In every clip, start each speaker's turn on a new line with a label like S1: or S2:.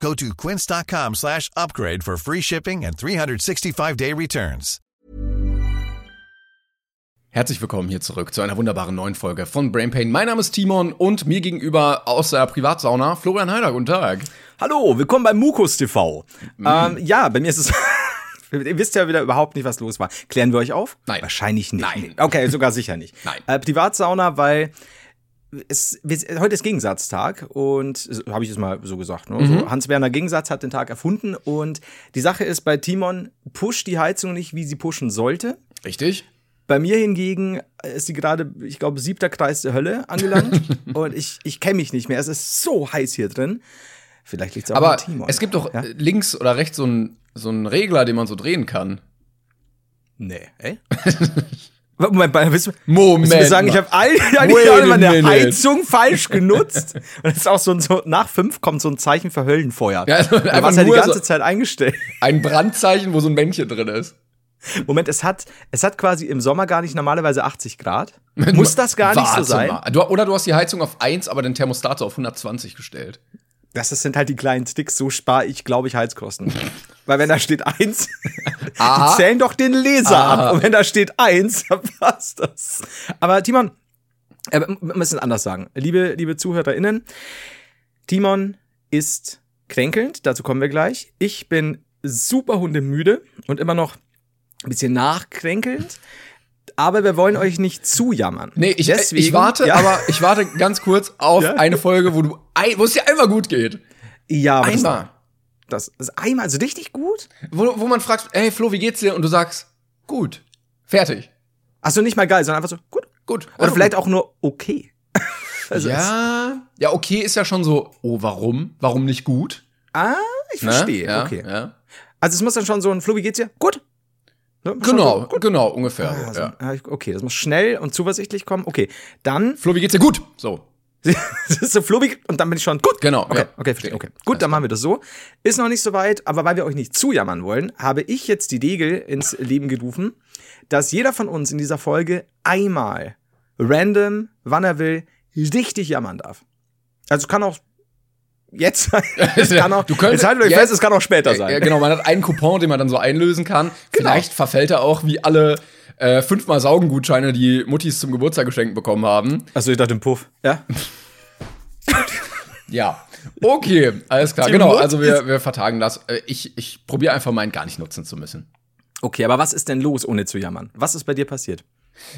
S1: Go to quince.com slash upgrade for free shipping and 365-day returns.
S2: Herzlich willkommen hier zurück zu einer wunderbaren neuen Folge von Brain Pain. Mein Name ist Timon und mir gegenüber aus der Privatsauna Florian Heider. Guten Tag.
S3: Hallo, willkommen bei Mukus TV. Mm. Ähm, ja, bei mir ist es. Ihr wisst ja wieder überhaupt nicht, was los war. Klären wir euch auf?
S2: Nein.
S3: Wahrscheinlich nicht.
S2: Nein.
S3: Okay, sogar sicher nicht.
S2: Nein.
S3: Äh, Privatsauna, weil es, heute ist Gegensatztag und habe ich es mal so gesagt. Ne?
S2: Mhm.
S3: So, Hans-Werner Gegensatz hat den Tag erfunden und die Sache ist, bei Timon pusht die Heizung nicht, wie sie pushen sollte.
S2: Richtig.
S3: Bei mir hingegen ist sie gerade, ich glaube, siebter Kreis der Hölle angelangt und ich, ich kenne mich nicht mehr. Es ist so heiß hier drin. Vielleicht liegt es auch
S2: Aber
S3: an Timon.
S2: es gibt doch
S3: Ja?
S2: äh, links oder rechts so einen so einen Regler, den man so drehen kann.
S3: Nee, ey? Moment, willst du,
S2: Moment
S3: willst du sagen, ich habe all, die Jahre meine. Heizung falsch genutzt? Und das ist auch so, ein- so nach fünf kommt so ein Zeichen für Höllenfeuer.
S2: Ja, also einfach
S3: warst ja die ganze
S2: so-
S3: Zeit eingestellt.
S2: Ein Brandzeichen, wo so ein Männchen drin ist.
S3: Moment, es hat, es hat quasi im Sommer gar nicht normalerweise 80 Grad. Muss das gar nicht so sein?
S2: Du, oder du hast die Heizung auf 1, aber den Thermostat so auf 120 gestellt.
S3: Das sind halt die kleinen Sticks, so spare ich, glaube ich, Heizkosten. Weil wenn da steht eins, die zählen doch den Laser
S2: Aha.
S3: ab. Und wenn da steht eins, dann passt das. Aber Timon, äh, wir müssen anders sagen. Liebe, liebe ZuhörerInnen, Timon ist kränkelnd, dazu kommen wir gleich. Ich bin super hundemüde und immer noch ein bisschen nachkränkelnd. Aber wir wollen euch nicht zujammern.
S2: Nee, ich,
S3: Deswegen-
S2: ich warte,
S3: ja.
S2: aber ich warte ganz kurz auf
S3: Ja?
S2: eine Folge, wo du wo es dir einmal gut geht.
S3: Ja, aber das-
S2: Einmal.
S3: Das, das ist einmal so richtig gut.
S2: Wo, wo man fragt, hey Flo, wie geht's dir? Und du sagst, gut. Fertig.
S3: Achso, nicht mal geil, sondern einfach so, gut.
S2: Gut.
S3: Oder vielleicht auch nur okay. Also
S2: Ja, ja, okay ist ja schon so, oh, warum? Warum nicht gut?
S3: Ah, ich
S2: Ne?
S3: verstehe.
S2: Ja,
S3: okay.
S2: Ja.
S3: Also es muss dann schon so ein Flo, wie geht's dir? Gut. Ne?
S2: Genau,
S3: So, gut.
S2: genau, ungefähr.
S3: Ah,
S2: so, ja.
S3: Okay, das muss schnell und zuversichtlich kommen. Okay, dann
S2: Flo, wie geht's dir? Gut. So.
S3: das ist so wie- und dann bin ich schon gut.
S2: Genau,
S3: Okay,
S2: ja.
S3: okay, verstehe. Okay. Gut, dann machen wir das so. Ist noch nicht so weit, aber weil wir euch nicht zujammern wollen, habe ich jetzt die Regel ins Leben gerufen, dass jeder von uns in dieser Folge einmal random, wann er will, richtig jammern darf. Also kann auch jetzt sein. Es kann auch,
S2: Du könntest-
S3: jetzt haltet euch
S2: jetzt-
S3: fest, es kann auch später sein.
S2: Ja, genau, man hat einen Coupon, den man dann so einlösen kann.
S3: Genau.
S2: Vielleicht verfällt er auch wie alle äh, fünfmal Saugengutscheine, die Muttis zum Geburtstag geschenkt bekommen haben.
S3: Achso, ich dachte im Puff. Ja?
S2: Ja. Okay, alles klar.
S3: Die
S2: genau, also wir, wir vertagen das. Äh, Ich, ich probiere einfach meinen gar nicht nutzen zu müssen.
S3: Okay, aber was ist denn los, ohne zu jammern? Was ist bei dir passiert?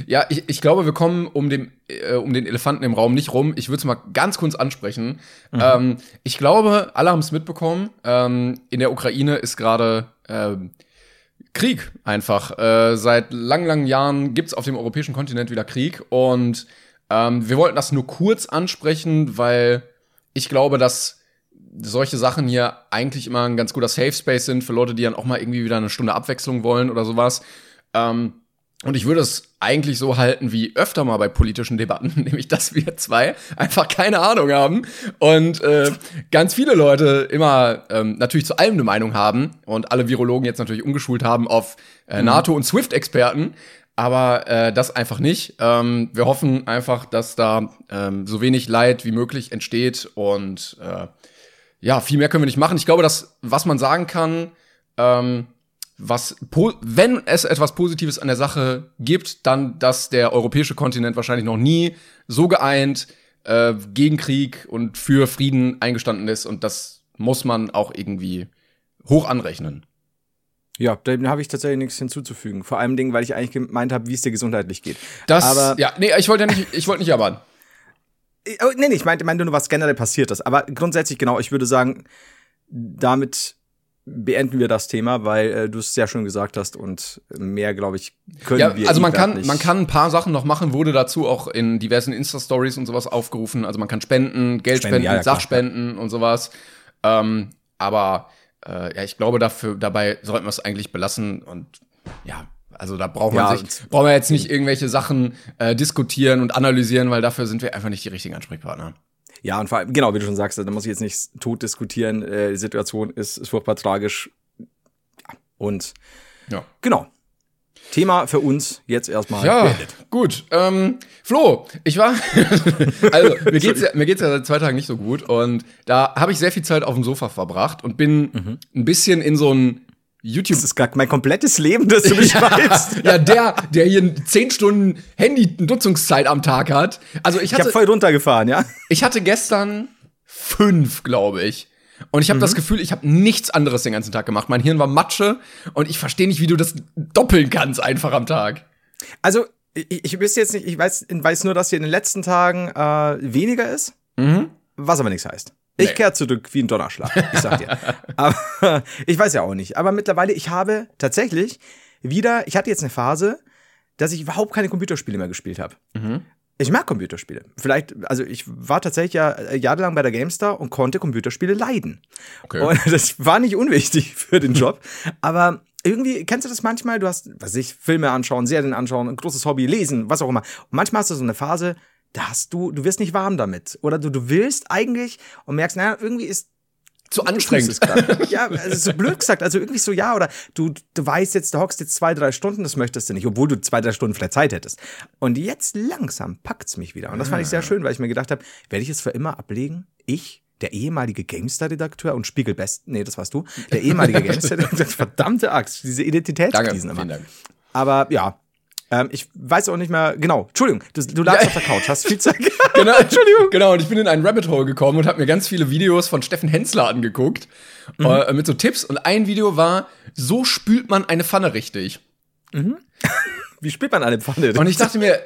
S2: Ja, ich, ich glaube, wir kommen um den, äh, um den Elefanten im Raum nicht rum. Ich würde es mal ganz kurz ansprechen. Ähm, ich glaube, alle haben es mitbekommen. Ähm, in der Ukraine ist gerade ähm, Krieg einfach. Äh, seit langen, langen Jahren gibt es auf dem europäischen Kontinent wieder Krieg. Und ähm, wir wollten das nur kurz ansprechen, weil ich glaube, dass solche Sachen hier eigentlich immer ein ganz guter Safe Space sind für Leute, die dann auch mal irgendwie wieder eine Stunde Abwechslung wollen oder sowas. Ähm, und ich würde es eigentlich so halten wie öfter mal bei politischen Debatten, nämlich dass wir zwei einfach keine Ahnung haben und äh, ganz viele Leute immer ähm, natürlich zu allem eine Meinung haben und alle Virologen jetzt natürlich umgeschult haben auf äh, NATO- und SWIFT-Experten. Aber äh, das einfach nicht. Ähm, wir hoffen einfach, dass da ähm, so wenig Leid wie möglich entsteht und äh, ja, viel mehr können wir nicht machen. Ich glaube, dass was man sagen kann, ähm, was po wenn es etwas Positives an der Sache gibt, dann, dass der europäische Kontinent wahrscheinlich noch nie so geeint äh, gegen Krieg und für Frieden eingestanden ist und das muss man auch irgendwie hoch anrechnen.
S3: Ja, dem habe ich tatsächlich nichts hinzuzufügen. Vor allem Dingen, weil ich eigentlich gemeint habe, wie es dir gesundheitlich geht.
S2: Das,
S3: Aber-
S2: ja, nee, ich wollte ja nicht, ich wollte nicht jammern.
S3: Oh, nee, nee, ich meinte, meinte nur, was generell passiert ist. Aber grundsätzlich, genau, ich würde sagen, damit beenden wir das Thema, weil äh, du es sehr schön gesagt hast und mehr, glaube ich, können
S2: Ja,
S3: wir
S2: also man kann,
S3: nicht.
S2: man kann ein paar Sachen noch machen, wurde dazu auch in diversen Insta-Stories und sowas aufgerufen. Also man kann spenden, Geld
S3: Spenden,
S2: spenden,
S3: ja, ja, klar,
S2: Sachspenden und sowas. Ähm, aber äh, ja, ich glaube, dafür, dabei sollten wir es eigentlich belassen und ja, Also da braucht man
S3: Ja,
S2: sich, brauchen wir jetzt nicht irgendwelche Sachen äh, diskutieren und analysieren, weil dafür sind wir einfach nicht die richtigen Ansprechpartner.
S3: Ja, und vor allem, genau, wie du schon sagst, da muss ich jetzt nicht tot diskutieren. Äh, die Situation ist, ist furchtbar tragisch. Ja, und
S2: Ja.
S3: genau. Thema für uns jetzt erstmal.
S2: Ja,
S3: beendet.
S2: gut. Ähm, Flo, ich war, also mir geht's ja, mir geht's ja seit zwei Tagen nicht so gut und da habe ich sehr viel Zeit auf dem Sofa verbracht und bin ein bisschen in so ein YouTube
S3: Das ist gar mein komplettes Leben, das du beschreibst.
S2: ja, der, der hier zehn Stunden Handy-Nutzungszeit am Tag hat. Also ich
S3: Ich
S2: hatte,
S3: habe voll runtergefahren, ja.
S2: ich hatte gestern fünf, glaube ich. Und ich habe das Gefühl, ich habe nichts anderes den ganzen Tag gemacht. Mein Hirn war Matsche und ich verstehe nicht, wie du das doppeln kannst einfach am Tag.
S3: Also, ich, ich wüsste jetzt nicht, ich weiß, weiß nur, dass hier in den letzten Tagen äh, weniger ist, was aber nichts heißt. Ich
S2: Nee.
S3: kehre zurück wie ein Donnerschlag, ich sag dir. aber ich weiß ja auch nicht. Aber mittlerweile, ich habe tatsächlich wieder, ich hatte jetzt eine Phase, dass ich überhaupt keine Computerspiele mehr gespielt habe. Ich mag Computerspiele. Vielleicht, also ich war tatsächlich ja äh, jahrelang bei der GameStar und konnte Computerspiele leiden.
S2: Okay.
S3: Und das war nicht unwichtig für den Job. aber irgendwie, kennst du das manchmal? Du hast, was weiß ich, Filme anschauen, Serien anschauen, ein großes Hobby, lesen, was auch immer. Und manchmal hast du so eine Phase, da hast du, du wirst nicht warm damit. Oder du, du willst eigentlich und merkst, naja, irgendwie ist
S2: Zu anstrengend.
S3: es grad. ja, also so blöd gesagt, also irgendwie so ja, oder du, du weißt jetzt, du hockst jetzt zwei, drei Stunden, das möchtest du nicht, obwohl du zwei, drei Stunden vielleicht Zeit hättest. Und jetzt langsam packt's mich wieder. Und das fand ich sehr schön, weil ich mir gedacht habe, werde ich es für immer ablegen? Ich, der ehemalige GameStar-Redakteur und Spiegelbest, nee, das warst du, der ehemalige GameStar-Redakteur, verdammte Axt, diese
S2: Danke,
S3: Identitätskrisen immer.
S2: vielen Dank.
S3: Aber ja, ähm, ich weiß auch nicht mehr, genau, Entschuldigung, du, du lagst auf der Couch, hast viel Zeit.
S2: Genau, Entschuldigung. Genau, und ich bin in einen Rabbit Hole gekommen und habe mir ganz viele Videos von Steffen Hensler angeguckt äh, mit so Tipps. Und ein Video war, so spült man eine Pfanne richtig.
S3: Wie spielt man eine Pfanne?
S2: Und ich dachte mir,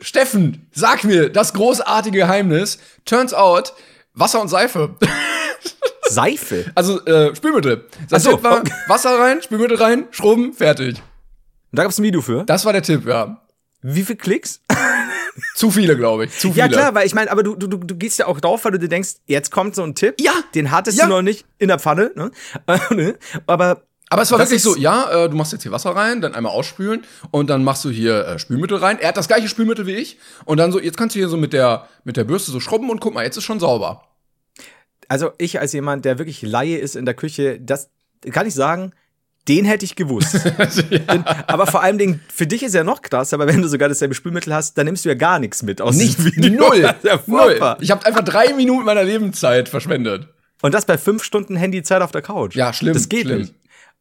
S2: Steffen, sag mir das großartige Geheimnis. Turns out, Wasser und Seife.
S3: Seife.
S2: Also äh, Spülmittel.
S3: Ach so,
S2: war
S3: okay.
S2: Wasser rein, Spülmittel rein, schrubben, fertig.
S3: Und da gab's ein Video für.
S2: Das war der Tipp, ja.
S3: Wie viel Klicks?
S2: Zu viele, glaube ich. Zu viele.
S3: Ja, klar, weil ich meine, aber du, du, du gehst ja auch drauf, weil du dir denkst, jetzt kommt so ein Tipp.
S2: Ja.
S3: Den hattest
S2: Ja.
S3: du noch nicht in der Pfanne. Ne? aber
S2: Aber es war wirklich so, ja, äh, du machst jetzt hier Wasser rein, dann einmal ausspülen und dann machst du hier äh, Spülmittel rein. Er hat das gleiche Spülmittel wie ich und dann so, jetzt kannst du hier so mit der mit der Bürste so schrubben und guck mal, jetzt ist schon sauber.
S3: also ich als jemand, der wirklich Laie ist in der Küche, das kann ich sagen, den hätte ich gewusst. Denn, aber vor allem Dingen, für dich ist ja noch krass, aber wenn du sogar dasselbe Spülmittel hast, dann nimmst du ja gar nichts mit aus
S2: Nichts,
S3: diesem Video.
S2: null,
S3: Das ja
S2: null. Ich habe einfach drei Minuten meiner Lebenszeit verschwendet.
S3: Und das bei fünf Stunden Handyzeit auf der Couch.
S2: Ja, schlimm,
S3: Das geht
S2: schlimm.
S3: nicht.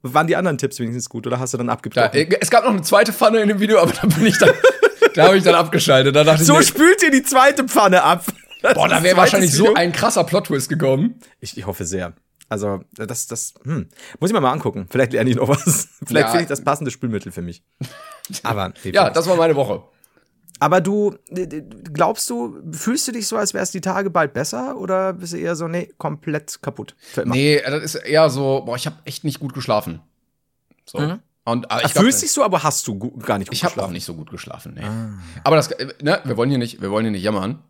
S3: Waren die anderen Tipps wenigstens gut oder hast du dann
S2: Da,
S3: abgebrochen?
S2: äh, es gab noch eine zweite Pfanne in dem Video, aber da bin ich dann, da habe ich dann abgeschaltet. Da dachte
S3: so
S2: ich, mir,
S3: spült ihr die zweite Pfanne ab.
S2: boah, da wäre wahrscheinlich so ein krasser Plot-Twist gekommen.
S3: Ich, ich hoffe sehr. Also, das, das, hm. Muss ich mir mal angucken. Vielleicht lerne ich noch was. Vielleicht
S2: Ja.
S3: finde ich das passende Spülmittel für mich. Aber,
S2: Ja, das war meine Woche.
S3: aber du, glaubst du, fühlst du dich so, als wär's die Tage bald besser? Oder bist du eher so, nee, komplett kaputt? Für immer.
S2: Nee, das ist eher so, boah, ich habe echt nicht gut geschlafen. So.
S3: Mhm.
S2: Und aber
S3: Ach,
S2: ich glaub,
S3: fühlst dich so, aber hast du gar nicht gut
S2: Ich habe auch
S3: geschlafen?
S2: nicht so gut geschlafen, nee.
S3: Ah.
S2: Aber das, äh, ne, wir wollen hier nicht, wir wollen hier nicht jammern.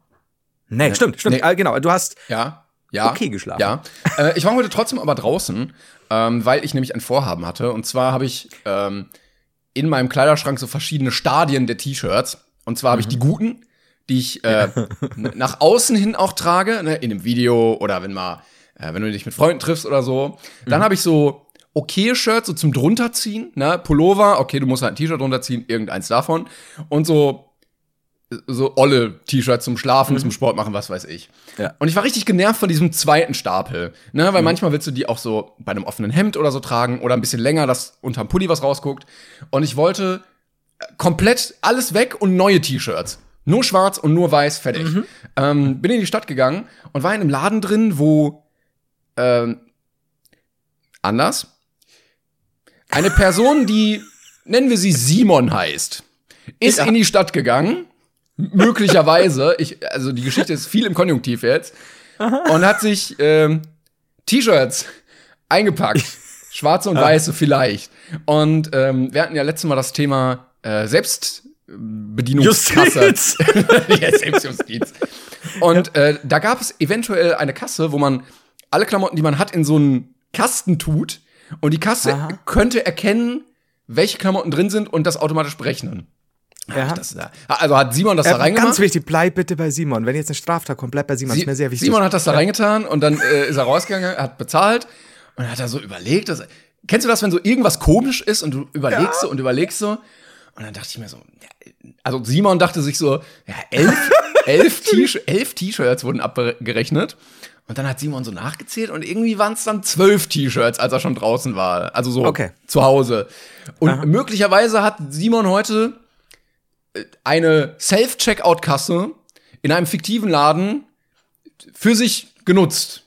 S3: Nee, stimmt, stimmt.
S2: Nee.
S3: Ah, genau, du hast
S2: Ja, ja.
S3: Okay geschlafen.
S2: Ja. Äh, ich war heute trotzdem aber draußen, ähm, weil ich nämlich ein Vorhaben hatte. Und zwar habe ich ähm, in meinem Kleiderschrank so verschiedene Stadien der T-Shirts. Und zwar habe ich die guten, die ich äh, n- nach außen hin auch trage, ne, in einem Video oder wenn mal, äh, wenn du dich mit Freunden triffst oder so. Dann habe ich so okay Shirts so zum drunterziehen, ne, Pullover, okay, du musst halt ein T-Shirt drunterziehen, irgendeins davon. Und so so olle T-Shirts zum Schlafen, zum Sport machen, was weiß ich.
S3: Ja.
S2: Und ich war richtig genervt von diesem zweiten Stapel, ne, weil manchmal willst du die auch so bei einem offenen Hemd oder so tragen oder ein bisschen länger, dass unterm Pulli was rausguckt. Und ich wollte äh, komplett alles weg und neue T-Shirts. Nur schwarz und nur weiß, fertig. Ähm, bin in die Stadt gegangen und war in einem Laden drin, wo ähm, anders. Eine Person, die, nennen wir sie Simon heißt, ist
S3: Ja.
S2: in die Stadt gegangen. Möglicherweise. Ich, also die Geschichte ist viel im Konjunktiv jetzt. Und hat sich ähm, T-Shirts eingepackt. Schwarze und weiße vielleicht. Und ähm, wir hatten ja letztes Mal das Thema äh, Selbstbedienungskasse.
S3: Justiz.
S2: ja, Selbstjustiz. Und äh, da gab es eventuell eine Kasse, wo man alle Klamotten, die man hat, in so einen Kasten tut. Und die Kasse
S3: Aha.
S2: könnte erkennen, welche Klamotten drin sind und das automatisch berechnen.
S3: Ja.
S2: Das, da- also hat Simon das da
S3: Äh,
S2: reingemacht.
S3: ganz wichtig, bleib bitte bei Simon. Wenn jetzt eine Straftat kommt, bleib bei Simon.
S2: Sie-
S3: ist mir sehr wichtig.
S2: Simon hat das da reingetan und dann äh, ist er rausgegangen, hat bezahlt und hat er so überlegt. Dass, kennst du das, wenn so irgendwas komisch ist und du überlegst so und überlegst so? Und dann dachte ich mir so, ja, also Simon dachte sich so, ja, elf, elf T-Sh- elf T-Shirts wurden abgerechnet. Und dann hat Simon so nachgezählt und irgendwie waren es dann zwölf T-Shirts, als er schon draußen war. Also so
S3: Okay.
S2: zu Hause. Und möglicherweise hat Simon heute eine Self-Checkout-Kasse in einem fiktiven Laden für sich genutzt.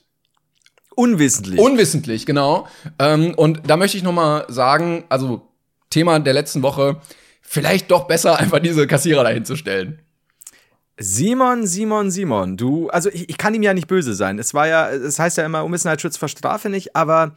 S3: Unwissentlich.
S2: Unwissentlich, genau. Ähm, und da möchte ich noch mal sagen, also Thema der letzten Woche, vielleicht doch besser einfach diese Kassierer dahin zu stellen.
S3: Simon, Simon, Simon, du, also ich, ich kann ihm ja nicht böse sein. Es war ja, es heißt ja immer, Unwissenheit schützt vor Strafe nicht, aber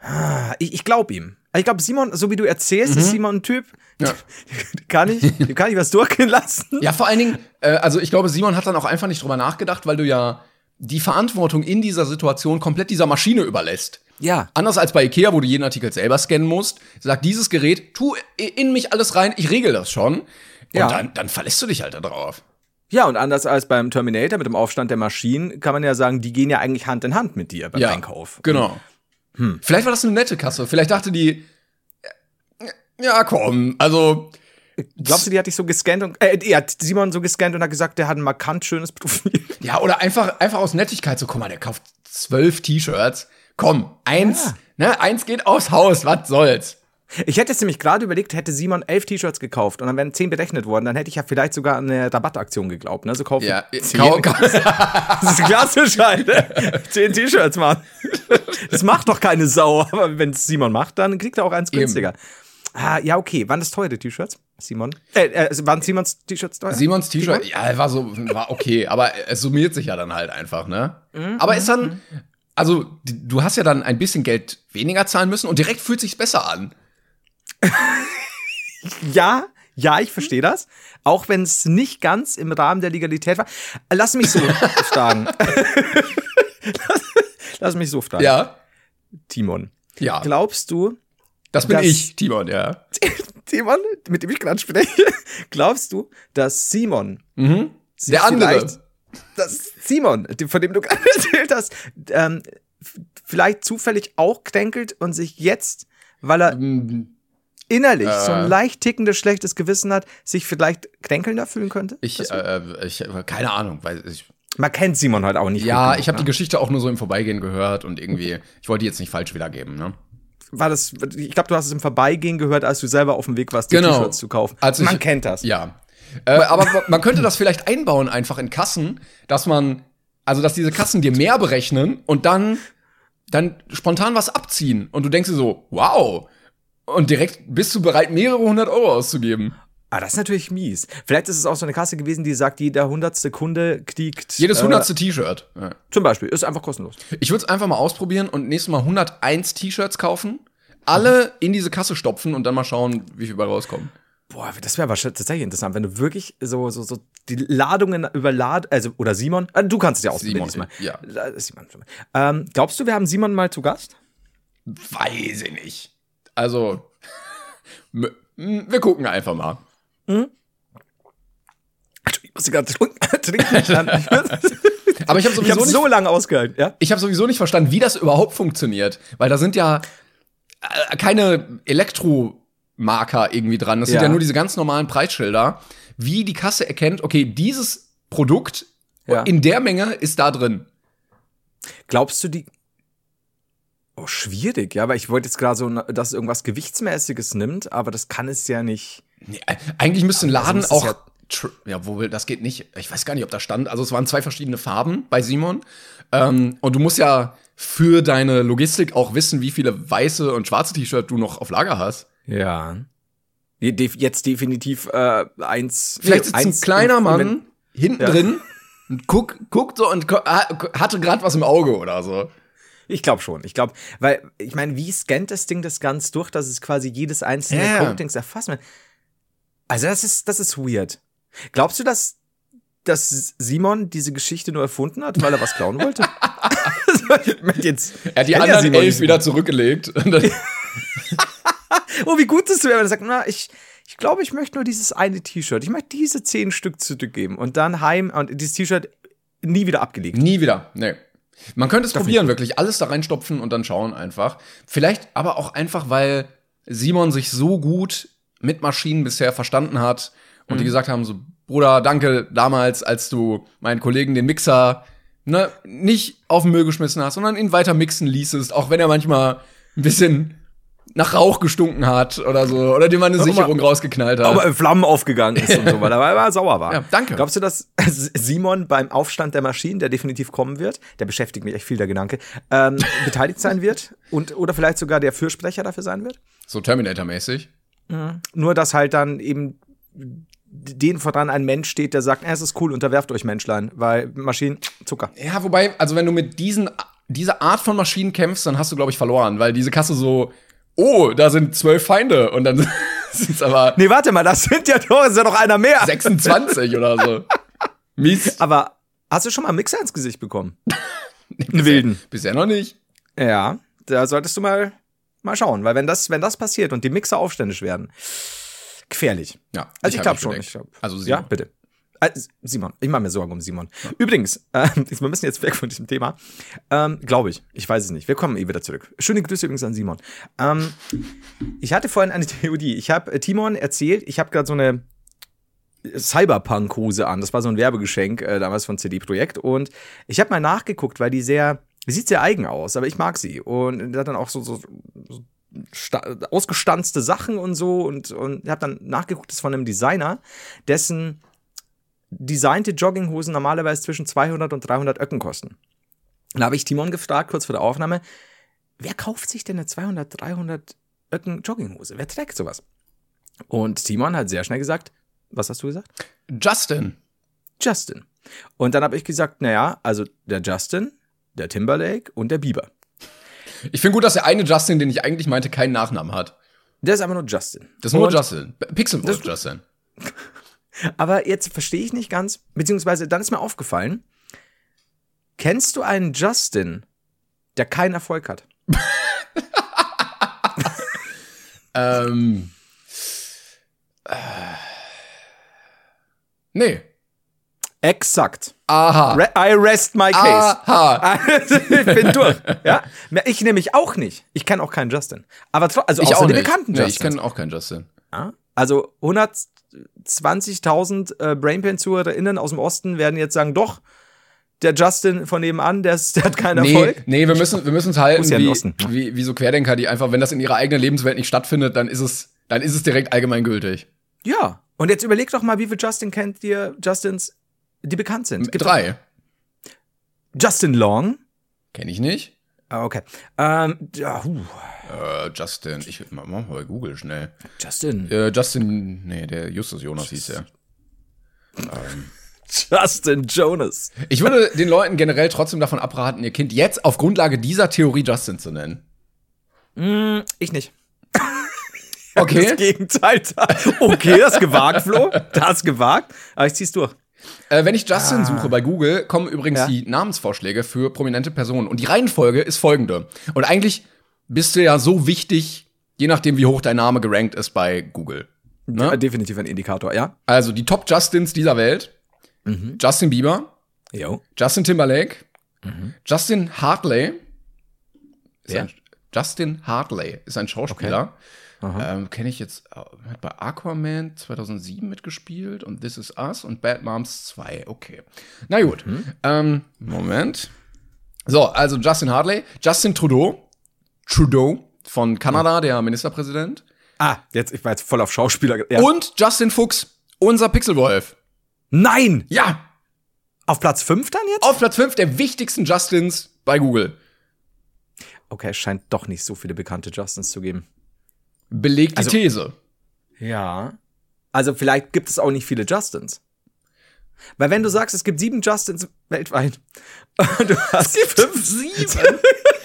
S3: ah, ich, ich glaube ihm. Ich glaube, Simon, so wie du erzählst, ist Simon ein Typ,
S2: Ja.
S3: kann ich, kann ich was durchgehen lassen.
S2: Ja, vor allen Dingen, äh, also ich glaube, Simon hat dann auch einfach nicht drüber nachgedacht, weil du ja die Verantwortung in dieser Situation komplett dieser Maschine überlässt.
S3: Ja.
S2: Anders als bei Ikea, wo du jeden Artikel selber scannen musst, sagt dieses Gerät, tu in mich alles rein, ich regel das schon. Und
S3: Ja.
S2: dann, dann verlässt du dich halt da drauf.
S3: Ja, und anders als beim Terminator mit dem Aufstand der Maschinen, kann man ja sagen, die gehen ja eigentlich Hand in Hand mit dir beim Einkauf.
S2: Genau. Vielleicht war das eine nette Kasse. Vielleicht dachte die, ja, komm, also,
S3: Glaubst du, die hat dich so gescannt und, äh, die hat Simon so gescannt und hat gesagt, der hat ein markant schönes Profil.
S2: ja, oder einfach, einfach aus Nettigkeit so, guck mal, der kauft zwölf T-Shirts. Komm, eins, ne, eins geht aufs Haus, was soll's?
S3: Ich hätte jetzt nämlich gerade überlegt, hätte Simon elf T-Shirts gekauft und dann wären zehn berechnet worden, dann hätte ich ja vielleicht sogar an eine Rabattaktion geglaubt, ne? So kaufen
S2: Ja,
S3: zehn.
S2: kau,
S3: Das ist klassisch halt. ne? Zehn T-Shirts, Mann. Das macht doch keine Sau, aber wenn es Simon macht, dann kriegt er auch eins
S2: Eben.
S3: günstiger. Ah, ja, okay. Waren das teure T-Shirts, Simon? Äh, äh, waren Simons T-Shirts teuer?
S2: Simons T-Shirt, ja, war so, war okay, aber es summiert sich ja dann halt einfach, ne? Aber ist dann, also, die- du hast ja dann ein bisschen Geld weniger zahlen müssen und direkt fühlt sich's besser an.
S3: Ja, ja, ich verstehe das. Auch wenn es nicht ganz im Rahmen der Legalität war. Lass mich so fragen. lass, lass mich so fragen.
S2: Ja,
S3: Timon.
S2: ja,
S3: Glaubst du,
S2: das bin
S3: das-
S2: ich, Timon, ja.
S3: Timon, mit dem ich gerade spreche, glaubst du, dass Simon
S2: Mhm. Der andere.
S3: dass Simon, von dem du gerade erzählt hast, ähm, vielleicht zufällig auch kränkelt und sich jetzt, weil er
S2: Mm,
S3: innerlich so
S2: Äh.
S3: ein leicht tickendes schlechtes Gewissen hat, sich vielleicht kränkelnder fühlen könnte?
S2: Ich, äh, ich, keine Ahnung, weil ich,
S3: Man kennt Simon halt auch nicht.
S2: ja,
S3: genug,
S2: ich habe
S3: ne?
S2: die Geschichte auch nur so im Vorbeigehen gehört und irgendwie, ich wollte die jetzt nicht falsch wiedergeben, ne?
S3: War das, ich glaube, du hast es im Vorbeigehen gehört, als du selber auf dem Weg warst, die
S2: Genau.
S3: T-Shirts zu kaufen.
S2: Als ich-
S3: Man kennt das.
S2: Ja. Äh, aber man könnte das vielleicht einbauen einfach in Kassen, dass man, also dass diese Kassen dir mehr berechnen und dann, dann spontan was abziehen. Und du denkst dir so, wow. Und direkt bist du bereit, mehrere hundert Euro auszugeben.
S3: Ah, das ist natürlich mies. Vielleicht ist es auch so eine Kasse gewesen, die sagt, jeder hundertste Kunde kriegt.
S2: Jedes
S3: äh,
S2: hundertste T-Shirt. Ja.
S3: Zum Beispiel, ist einfach kostenlos.
S2: Ich würde es einfach mal ausprobieren und nächstes Mal 101 T-Shirts kaufen, alle in diese Kasse stopfen und dann mal schauen, wie viel bei rauskommen.
S3: Boah, das wäre wahrscheinlich tatsächlich interessant, wenn du wirklich so, so, so die Ladungen überlad, also, oder Simon, äh, du kannst es ja ausprobieren
S2: Simon, ja.
S3: Äh, Simon. Ähm, glaubst du, wir haben Simon mal zu Gast?
S2: Weiß ich nicht. Also, wir gucken einfach mal.
S3: Ich muss gerade trinken.
S2: Aber ich habe
S3: ich
S2: sowieso,
S3: habe
S2: nicht-
S3: so lange ausgehalten, ja?
S2: ich hab sowieso nicht verstanden, wie das überhaupt funktioniert. Weil da sind ja äh, keine Elektromarker irgendwie dran. Das sind
S3: Ja.
S2: ja nur diese ganz normalen Preisschilder. Wie die Kasse erkennt, okay, dieses Produkt
S3: Ja.
S2: in der Menge ist da drin.
S3: Glaubst du, die. Oh, schwierig, ja, weil ich wollte jetzt gerade so, dass es irgendwas Gewichtsmäßiges nimmt, aber das kann es ja nicht.
S2: Nee, eigentlich müsste ein Laden
S3: muss es
S2: auch.
S3: ja-
S2: tr- Ja, wo das geht nicht. Ich weiß gar nicht, ob da stand. Also es waren zwei verschiedene Farben bei Simon. Ähm, und du musst ja für deine Logistik auch wissen, wie viele weiße und schwarze T-Shirts du noch auf Lager hast.
S3: Ja. Jetzt definitiv äh, eins.
S2: Vielleicht sitzt ein
S3: eins
S2: kleiner
S3: und-
S2: Mann hinten
S3: Ja.
S2: drin und guck, guckt so und hatte gerade was im Auge oder so.
S3: Ich glaube schon. Ich glaube, weil, ich meine, wie scannt das Ding das ganz durch, dass es quasi jedes einzelne
S2: Ja.
S3: Coatings erfasst? Also, das ist, das ist weird. Glaubst du, dass, dass Simon diese Geschichte nur erfunden hat, weil er was klauen wollte? Jetzt,
S2: Er hat die
S3: ja
S2: anderen
S3: Simon
S2: elf wieder zurückgelegt.
S3: Oh, wie gut das wäre, wenn er sagt, na, ich, ich glaube, ich möchte nur dieses eine T-Shirt. Ich möchte diese zehn Stück zurückgeben und dann heim und dieses T-Shirt nie wieder abgelegt.
S2: Nie wieder. Nee. Man könnte es probieren, wirklich alles da reinstopfen und dann schauen einfach. Vielleicht aber auch einfach, weil Simon sich so gut mit Maschinen bisher verstanden hat und die gesagt haben so, Bruder, danke damals, als du meinen Kollegen den Mixer ne, nicht auf den Müll geschmissen hast, sondern ihn weiter mixen ließest, auch wenn er manchmal ein bisschen nach Rauch gestunken hat oder so, oder dir mal eine Sicherung rausgeknallt hat.
S3: Aber in Flammen aufgegangen ist und so, weil er weil er sauer war.
S2: Ja, danke.
S3: Glaubst du, dass Simon beim Aufstand der Maschinen, der definitiv kommen wird, der beschäftigt mich echt viel, der Gedanke, ähm, beteiligt sein wird und oder vielleicht sogar der Fürsprecher dafür sein wird?
S2: so Terminator-mäßig.
S3: Nur, dass halt dann eben den voran ein Mensch steht, der sagt, äh, es ist cool, unterwerft euch Menschlein, weil Maschinen, Zucker.
S2: Ja, wobei, also wenn du mit diesen, dieser Art von Maschinen kämpfst, dann hast du, glaube ich, verloren, weil diese Kasse so, oh, da sind zwölf Feinde und dann sind es aber
S3: Nee, warte mal, das sind ja doch, ist ja noch einer mehr.
S2: 26 oder so. Mies.
S3: Aber hast du schon mal einen Mixer ins Gesicht bekommen? Einen wilden.
S2: Bisher noch nicht.
S3: Ja, da solltest du mal, mal schauen, weil wenn das, wenn das passiert und die Mixer aufständisch werden, gefährlich.
S2: Ja,
S3: Also ich
S2: hab
S3: glaube schon. Ich glaub.
S2: Also Simon.
S3: Ja, bitte. Äh, Simon, ich mache mir Sorgen um Simon. Übrigens, äh, wir müssen jetzt weg von diesem Thema. Ähm, Glaube ich. Ich weiß es nicht. Wir kommen eh wieder zurück. Schöne Grüße übrigens an Simon. Ähm, ich hatte vorhin eine Theorie. Ich habe äh, Timon erzählt, ich habe gerade so eine Cyberpunk-Hose an. Das war so ein Werbegeschenk äh, damals von CD Projekt. Und ich habe mal nachgeguckt, weil die sehr, die sieht sehr eigen aus, aber ich mag sie. Und die hat dann auch so, so, so sta- ausgestanzte Sachen und so. Und, und habe dann nachgeguckt, das ist von einem Designer, dessen designte Jogginghosen normalerweise zwischen 200 und 300 Öcken kosten. Da habe ich Timon gefragt, kurz vor der Aufnahme, wer kauft sich denn eine 200, 300 Öcken Jogginghose? Wer trägt sowas? Und Timon hat sehr schnell gesagt, was hast du gesagt?
S2: Justin.
S3: Justin. Und dann habe ich gesagt, naja, also der Justin, der Timberlake und der Bieber.
S2: Ich finde gut, dass der eine Justin, den ich eigentlich meinte, keinen Nachnamen hat.
S3: Der ist einfach nur Justin.
S2: Das ist nur
S3: Und-
S2: Justin. Pixelwolf Justin.
S3: Aber jetzt verstehe ich nicht ganz, beziehungsweise dann ist mir aufgefallen, kennst du einen Justin, der keinen Erfolg hat?
S2: Ähm. Äh, nee.
S3: Exakt.
S2: Aha.
S3: Re I rest my case.
S2: Aha.
S3: ich bin durch. Ja? Ich nämlich auch nicht. Ich kenne auch keinen Justin. Aber also
S2: Ich
S3: außer
S2: auch
S3: die
S2: nicht.
S3: bekannten
S2: nee, ich
S3: Justins.
S2: kenne auch keinen Justin.
S3: Ja? Also 120.000 äh, Brainpain-ZuhörerInnen aus dem Osten werden jetzt sagen, doch, der Justin von nebenan, der, ist, der hat keinen
S2: Nee,
S3: Erfolg.
S2: nee, wir müssen, wir müssen es halten
S3: ja
S2: wie,
S3: Osten.
S2: wie, wie so Querdenker, die einfach, wenn das in ihrer eigenen Lebenswelt nicht stattfindet, dann ist es, dann ist es direkt allgemeingültig.
S3: Ja. Und jetzt überleg doch mal, wie viele Justin kennt ihr, Justins, die bekannt sind. Gibt
S2: Drei.
S3: Justin Long.
S2: Kenne ich nicht.
S3: Ah, Okay. Ähm, ja, huh.
S2: Äh, Justin, ich mach mal bei Google schnell.
S3: Justin.
S2: Äh, Justin, nee, der Justus Jonas hieß der.
S3: Justin Jonas.
S2: Ich würde den Leuten generell trotzdem davon abraten, ihr Kind jetzt auf Grundlage dieser Theorie Justin zu nennen.
S3: Ich nicht.
S2: Okay.
S3: Das Gegenteil. Okay, das gewagt, Flo. Das gewagt. Aber ich zieh's durch.
S2: Äh, wenn ich Justin suche bei Google, kommen übrigens
S3: Ja.
S2: die Namensvorschläge für prominente Personen. Und die Reihenfolge ist folgende. Und eigentlich bist du ja so wichtig, je nachdem, wie hoch dein Name gerankt ist bei Google. Ne?
S3: Definitiv ein Indikator, ja?
S2: Also die Top Justins dieser Welt. Justin Bieber,
S3: Jo.
S2: Justin Timberlake, Justin Hartley. Ist
S3: Wer?
S2: ein, Justin Hartley ist ein Schauspieler. Ähm, Kenne ich jetzt, äh, hat bei Aquaman 2007 mitgespielt und This Is Us und Bad Moms 2. Okay. Na gut. Ähm, Moment. So, also Justin Hartley, Justin Trudeau, Trudeau von Kanada, der Ministerpräsident.
S3: Ah, jetzt, ich war jetzt voll auf Schauspieler. Ja.
S2: Und Justin Fuchs, unser Pixelwolf.
S3: Nein!
S2: Ja,
S3: Auf Platz 5 dann jetzt?
S2: auf Platz 5 der wichtigsten Justins bei Google.
S3: Okay, es scheint doch nicht so viele bekannte Justins zu geben.
S2: Belegt die
S3: Also-
S2: These.
S3: Ja. Also vielleicht gibt es auch nicht viele Justins. Weil wenn du sagst, es gibt sieben Justins weltweit und du hast fünf,
S2: Sieben.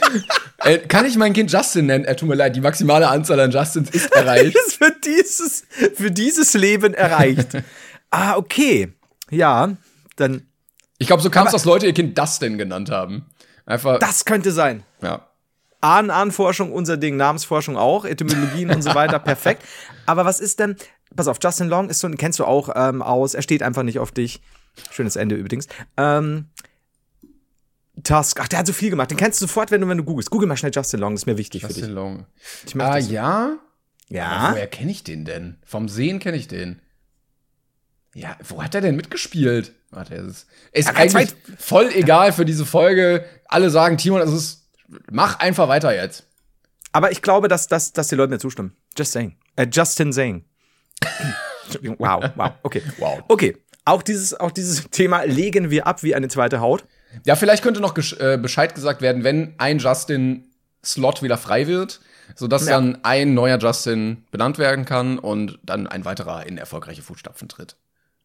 S2: äh, kann ich mein Kind Justin nennen? Äh, tut mir leid, die maximale Anzahl an Justins ist erreicht.
S3: ist für dieses, für dieses Leben erreicht. ah, okay. Ja, dann,
S2: Ich glaube, so kam es, dass Leute ihr Kind Dustin genannt haben. Einfach,
S3: das könnte sein.
S2: ja.
S3: Ahnenahnforschung unser Ding, Namensforschung auch, Etymologien und so weiter, perfekt. Aber was ist denn, pass auf, Justin Long ist so, kennst du auch ähm, aus, er steht einfach nicht auf dich. Schönes Ende übrigens. Ähm, Tusk, ach, der hat so viel gemacht. Den kennst du sofort, wenn du, wenn du googelst. Google mal schnell Justin Long, das ist mir wichtig
S2: Justin
S3: für dich.
S2: Long.
S3: Ich
S2: Ah,
S3: das-
S2: ja? Aber
S3: Ja.
S2: woher kenne ich den denn? Vom Sehen kenne ich den. Ja, wo hat er denn mitgespielt? Warte, es ist, ist
S3: Ja,
S2: eigentlich voll egal für diese Folge. Alle sagen, Timon, es ist, mach einfach weiter jetzt.
S3: Aber ich glaube, dass, dass, dass die Leute mir zustimmen. Just saying. Äh, Justin saying. Wow, wow, okay.
S2: Wow.
S3: Okay, auch dieses, auch dieses Thema legen wir ab wie eine zweite Haut.
S2: Ja, vielleicht könnte noch äh, Bescheid gesagt werden, wenn ein Justin-Slot wieder frei wird, sodass
S3: Ja.
S2: dann ein neuer Justin benannt werden kann und dann ein weiterer in erfolgreiche Fußstapfen tritt.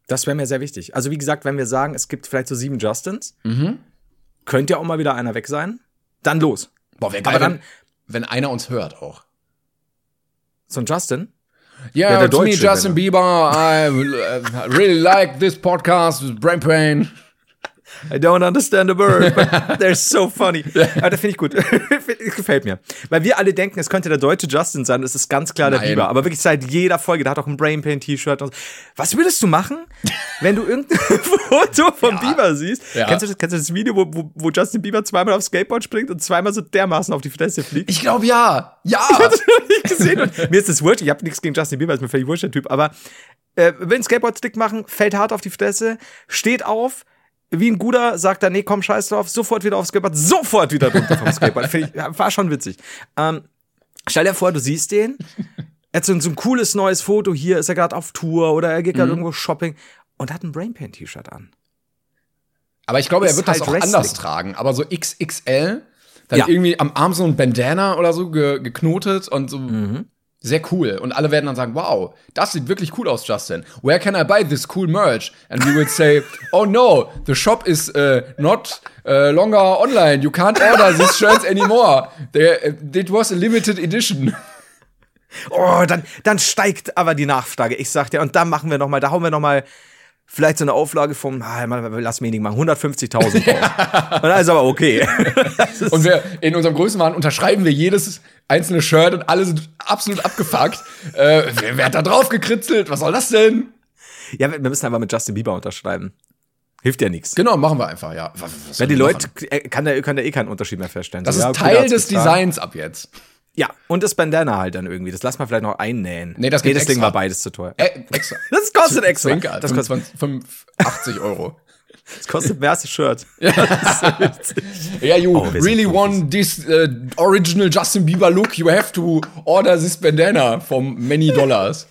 S3: Das wäre mir sehr wichtig. Also, wie gesagt, wenn wir sagen, es gibt vielleicht so sieben Justins,
S2: Mhm.
S3: könnte ja auch mal wieder einer weg sein, dann los.
S2: Boah, wäre
S3: Aber
S2: geil,
S3: dann-
S2: wenn, wenn einer uns hört auch.
S3: So ein Justin.
S2: Ja,
S3: Ja, der
S2: to me, Justin Bieber, I really like this podcast with Brain Pain.
S3: I don't understand a word, but they're so funny. Aber das finde ich gut. Gefällt mir. Weil wir alle denken, es könnte der deutsche Justin sein, es ist ganz klar der
S2: Nein.
S3: Bieber. Aber wirklich seit jeder Folge, der hat auch ein Brain Pain T-Shirt. und so. Was würdest du machen, wenn du irgendein Foto von
S2: Ja.
S3: Bieber siehst?
S2: Ja.
S3: Kennst, du das, kennst du das Video, wo, wo, wo Justin Bieber zweimal aufs Skateboard springt und zweimal so dermaßen auf die Fresse fliegt?
S2: Ich glaube ja. Ja.
S3: hab's noch nicht gesehen. Und mir ist das wurscht. Ich habe nichts gegen Justin Bieber, ist mir völlig wurscht, der Typ. Aber äh, will einen Skateboard-Stick machen, fällt hart auf die Fresse, steht auf, wie ein guter, sagt er, nee, komm, scheiß drauf, sofort wieder aufs Skateboard, sofort wieder runter vom Skateboard. Ich, war schon witzig. Ähm, stell dir vor, du siehst den, er hat so, ein- so ein cooles neues Foto, hier ist er gerade auf Tour oder er geht
S2: Mhm.
S3: gerade irgendwo shopping und hat ein Brainpain-T-Shirt an.
S2: Aber ich glaube, er
S3: Ist
S2: wird das
S3: halt
S2: auch
S3: Wrestling.
S2: anders tragen. Aber so XXL, dann
S3: Ja.
S2: irgendwie am Arm so ein Bandana oder so ge geknotet und so.
S3: Mhm.
S2: Sehr cool. Und alle werden dann sagen, wow, das sieht wirklich cool aus, Justin. Where can I buy this cool merch? And we will say, oh no, the shop is uh, not uh, longer online. You can't order these shirts anymore. They, uh, it was a limited edition.
S3: Oh, dann, dann steigt aber die Nachfrage. Ich sag dir, und dann machen wir noch mal, da hauen wir noch mal vielleicht so eine Auflage vom, ah, mal, lass wenig machen, 150.000 raus. Und dann ist aber okay. Ist-
S2: Und wir in unserem Größenwahn unterschreiben wir jedes einzelne Shirt und alle sind absolut abgefuckt. äh, wer, wer hat da drauf gekritzelt? Was soll das denn?
S3: ja, wir wir müssen einfach mit Justin Bieber unterschreiben. Hilft ja nichts.
S2: Genau, machen wir einfach, ja. Was, was
S3: Weil die Leute,
S2: machen?
S3: äh, kann da, kann da eh keinen Unterschied mehr feststellen.
S2: Das
S3: So,
S2: ist
S3: ja, okay,
S2: Teil
S3: der hat's
S2: des. Designs ab jetzt.
S3: Ja, und das Bandana halt dann irgendwie. Das lass mal vielleicht noch einnähen.
S2: Nee, das gibt
S3: das Ding war beides zu teuer.
S2: Äh, extra.
S3: Das kostet extra.
S2: Zwinker,
S3: Das kostet,
S2: 25, 85 Euro.
S3: Das kostet mehr als das Shirt.
S2: Yeah, you
S3: Oh,
S2: really want this uh, original Justin Bieber look, you have to order this bandana from many dollars.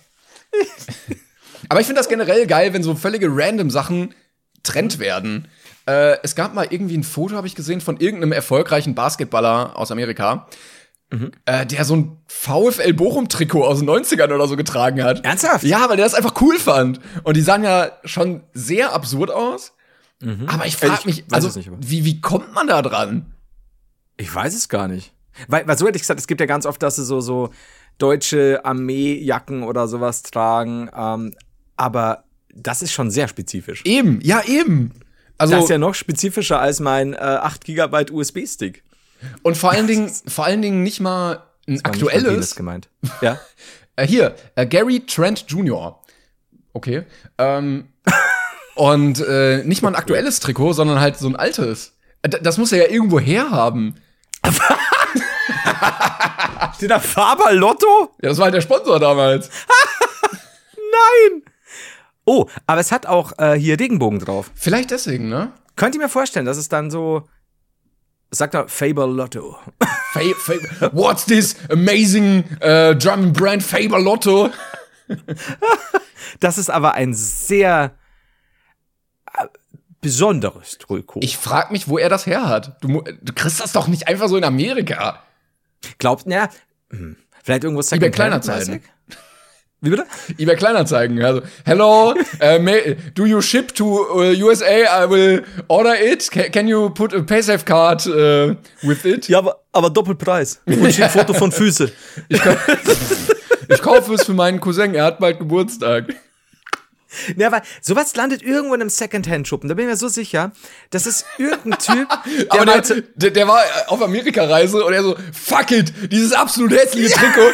S2: Aber ich finde das generell geil, wenn so völlige random Sachen Trend werden. Äh, es gab mal irgendwie ein Foto, habe ich gesehen, von irgendeinem erfolgreichen Basketballer aus Amerika,
S3: Mhm.
S2: äh, der so ein VfL Bochum-Trikot aus den 90ern oder so getragen hat.
S3: Ernsthaft?
S2: Ja, weil der das einfach cool fand. Und die sahen ja schon sehr absurd aus. Aber ich frage
S3: ich
S2: mich, also,
S3: nicht,
S2: wie, wie kommt man da dran?
S3: Ich weiß es gar nicht. Weil, weil so hätte ich gesagt, es gibt ja ganz oft, dass sie so, so deutsche Armeejacken oder sowas tragen. Ähm, aber das ist schon sehr spezifisch.
S2: Eben, ja, eben. Also,
S3: das ist ja noch spezifischer als mein äh, 8 GB USB-Stick.
S2: und vor allen Dingen, vor allen Dingen nicht mal ein aktuelles.
S3: gemeint. Ja.
S2: Äh, hier, äh, Gary Trent Jr. Okay. Ähm, und äh, nicht mal ein aktuelles Trikot, sondern halt so ein altes. Äh, d- Das muss er ja irgendwo herhaben.
S3: Steht da Faber Lotto?
S2: Ja, das war halt der Sponsor damals.
S3: Nein! Oh, aber es hat auch äh, hier Regenbogen drauf.
S2: Vielleicht deswegen, ne?
S3: Könnt ihr mir vorstellen, dass es dann so. Sagt er Faber Lotto.
S2: Fa Fa What's this amazing uh, German brand Faber Lotto?
S3: Das ist aber ein sehr besonderes Trikot.
S2: Ich frag mich, wo er das her hat. Du, du kriegst das doch nicht einfach so in Amerika.
S3: Glaubt, na, hm, vielleicht irgendwo
S2: eBay
S3: Second
S2: Kleinanzeigen.
S3: Wie bitte?
S2: eBay Kleinanzeigen. Also, hello, uh, may, do you ship to uh, USA? I will order it. Ca can you put a PaySafe card uh, with it?
S3: Ja, aber, aber Doppelpreis. Und steht Foto von Füße.
S2: Ich, ich kaufe es für meinen Cousin. Er hat bald Geburtstag.
S3: Ja, weil sowas landet irgendwo in einem Secondhand-Schuppen. Da bin ich mir so sicher, das ist irgendein Typ, der
S2: Aber der,
S3: meinte,
S2: der, der war auf Amerikareise und er so, fuck it, dieses absolut hässliche Trikot,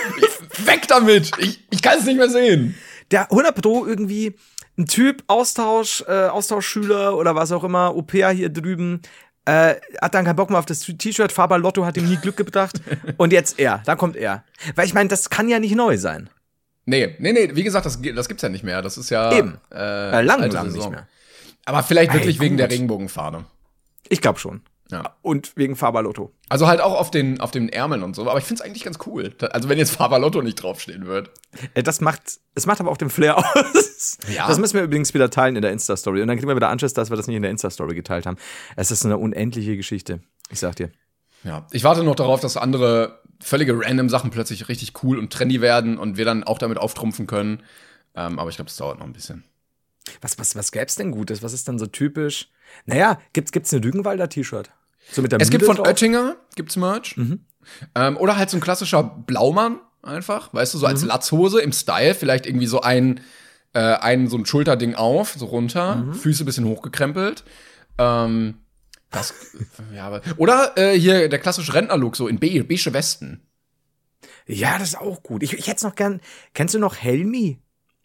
S2: weg damit, ich, ich kann es nicht mehr sehen.
S3: der 100 Pro irgendwie ein Typ, Austausch, äh, Austauschschüler oder was auch immer, Au-pair hier drüben, äh, hat dann keinen Bock mehr auf das T-Shirt, Faber Lotto hat ihm nie Glück gebracht und jetzt er, da kommt er. Weil ich meine, das kann ja nicht neu sein.
S2: Nee, nee, nee, wie gesagt, das, das gibt's ja nicht mehr, das ist ja
S3: Eben.
S2: Äh,
S3: Äh, lang, lang
S2: Saison.
S3: nicht mehr.
S2: Aber vielleicht
S3: Ey,
S2: wirklich wegen
S3: gut.
S2: der Regenbogenfahne.
S3: Ich glaube schon.
S2: Ja.
S3: Und wegen Faber Lotto.
S2: Also halt auch auf den, auf den Ärmeln und so, aber ich find's eigentlich ganz cool. Also wenn jetzt Faberlotto nicht draufstehen wird.
S3: Äh, Das macht, es macht aber auch den Flair aus.
S2: Ja.
S3: Das müssen wir übrigens wieder teilen in der Insta-Story. Und dann kriegen wir wieder Anschluss, dass wir das nicht in der Insta-Story geteilt haben. Es ist eine unendliche Geschichte. Ich sag dir.
S2: Ja, ich warte noch darauf, dass andere völlige random Sachen plötzlich richtig cool und trendy werden und wir dann auch damit auftrumpfen können. Ähm, aber ich glaube, es dauert noch ein bisschen.
S3: Was, was, was gäb's denn Gutes? Was ist dann so typisch? Naja, gibt's, gibt's eine Rügenwalder T-Shirt? So mit der
S2: Es gibt
S3: Mühle
S2: von? Oettinger gibt's Merch. Ähm, oder halt so ein klassischer Blaumann einfach, weißt du, so als Latzhose im Style, vielleicht irgendwie so ein, äh, ein so ein Schulterding auf, so runter, Füße bisschen hochgekrempelt. Ähm, das, ja, aber, oder äh, hier der klassische Rentnerlook, so in be beige Westen.
S3: Ja, das ist auch gut. Ich, ich hätte noch gern. Kennst du noch Helmi?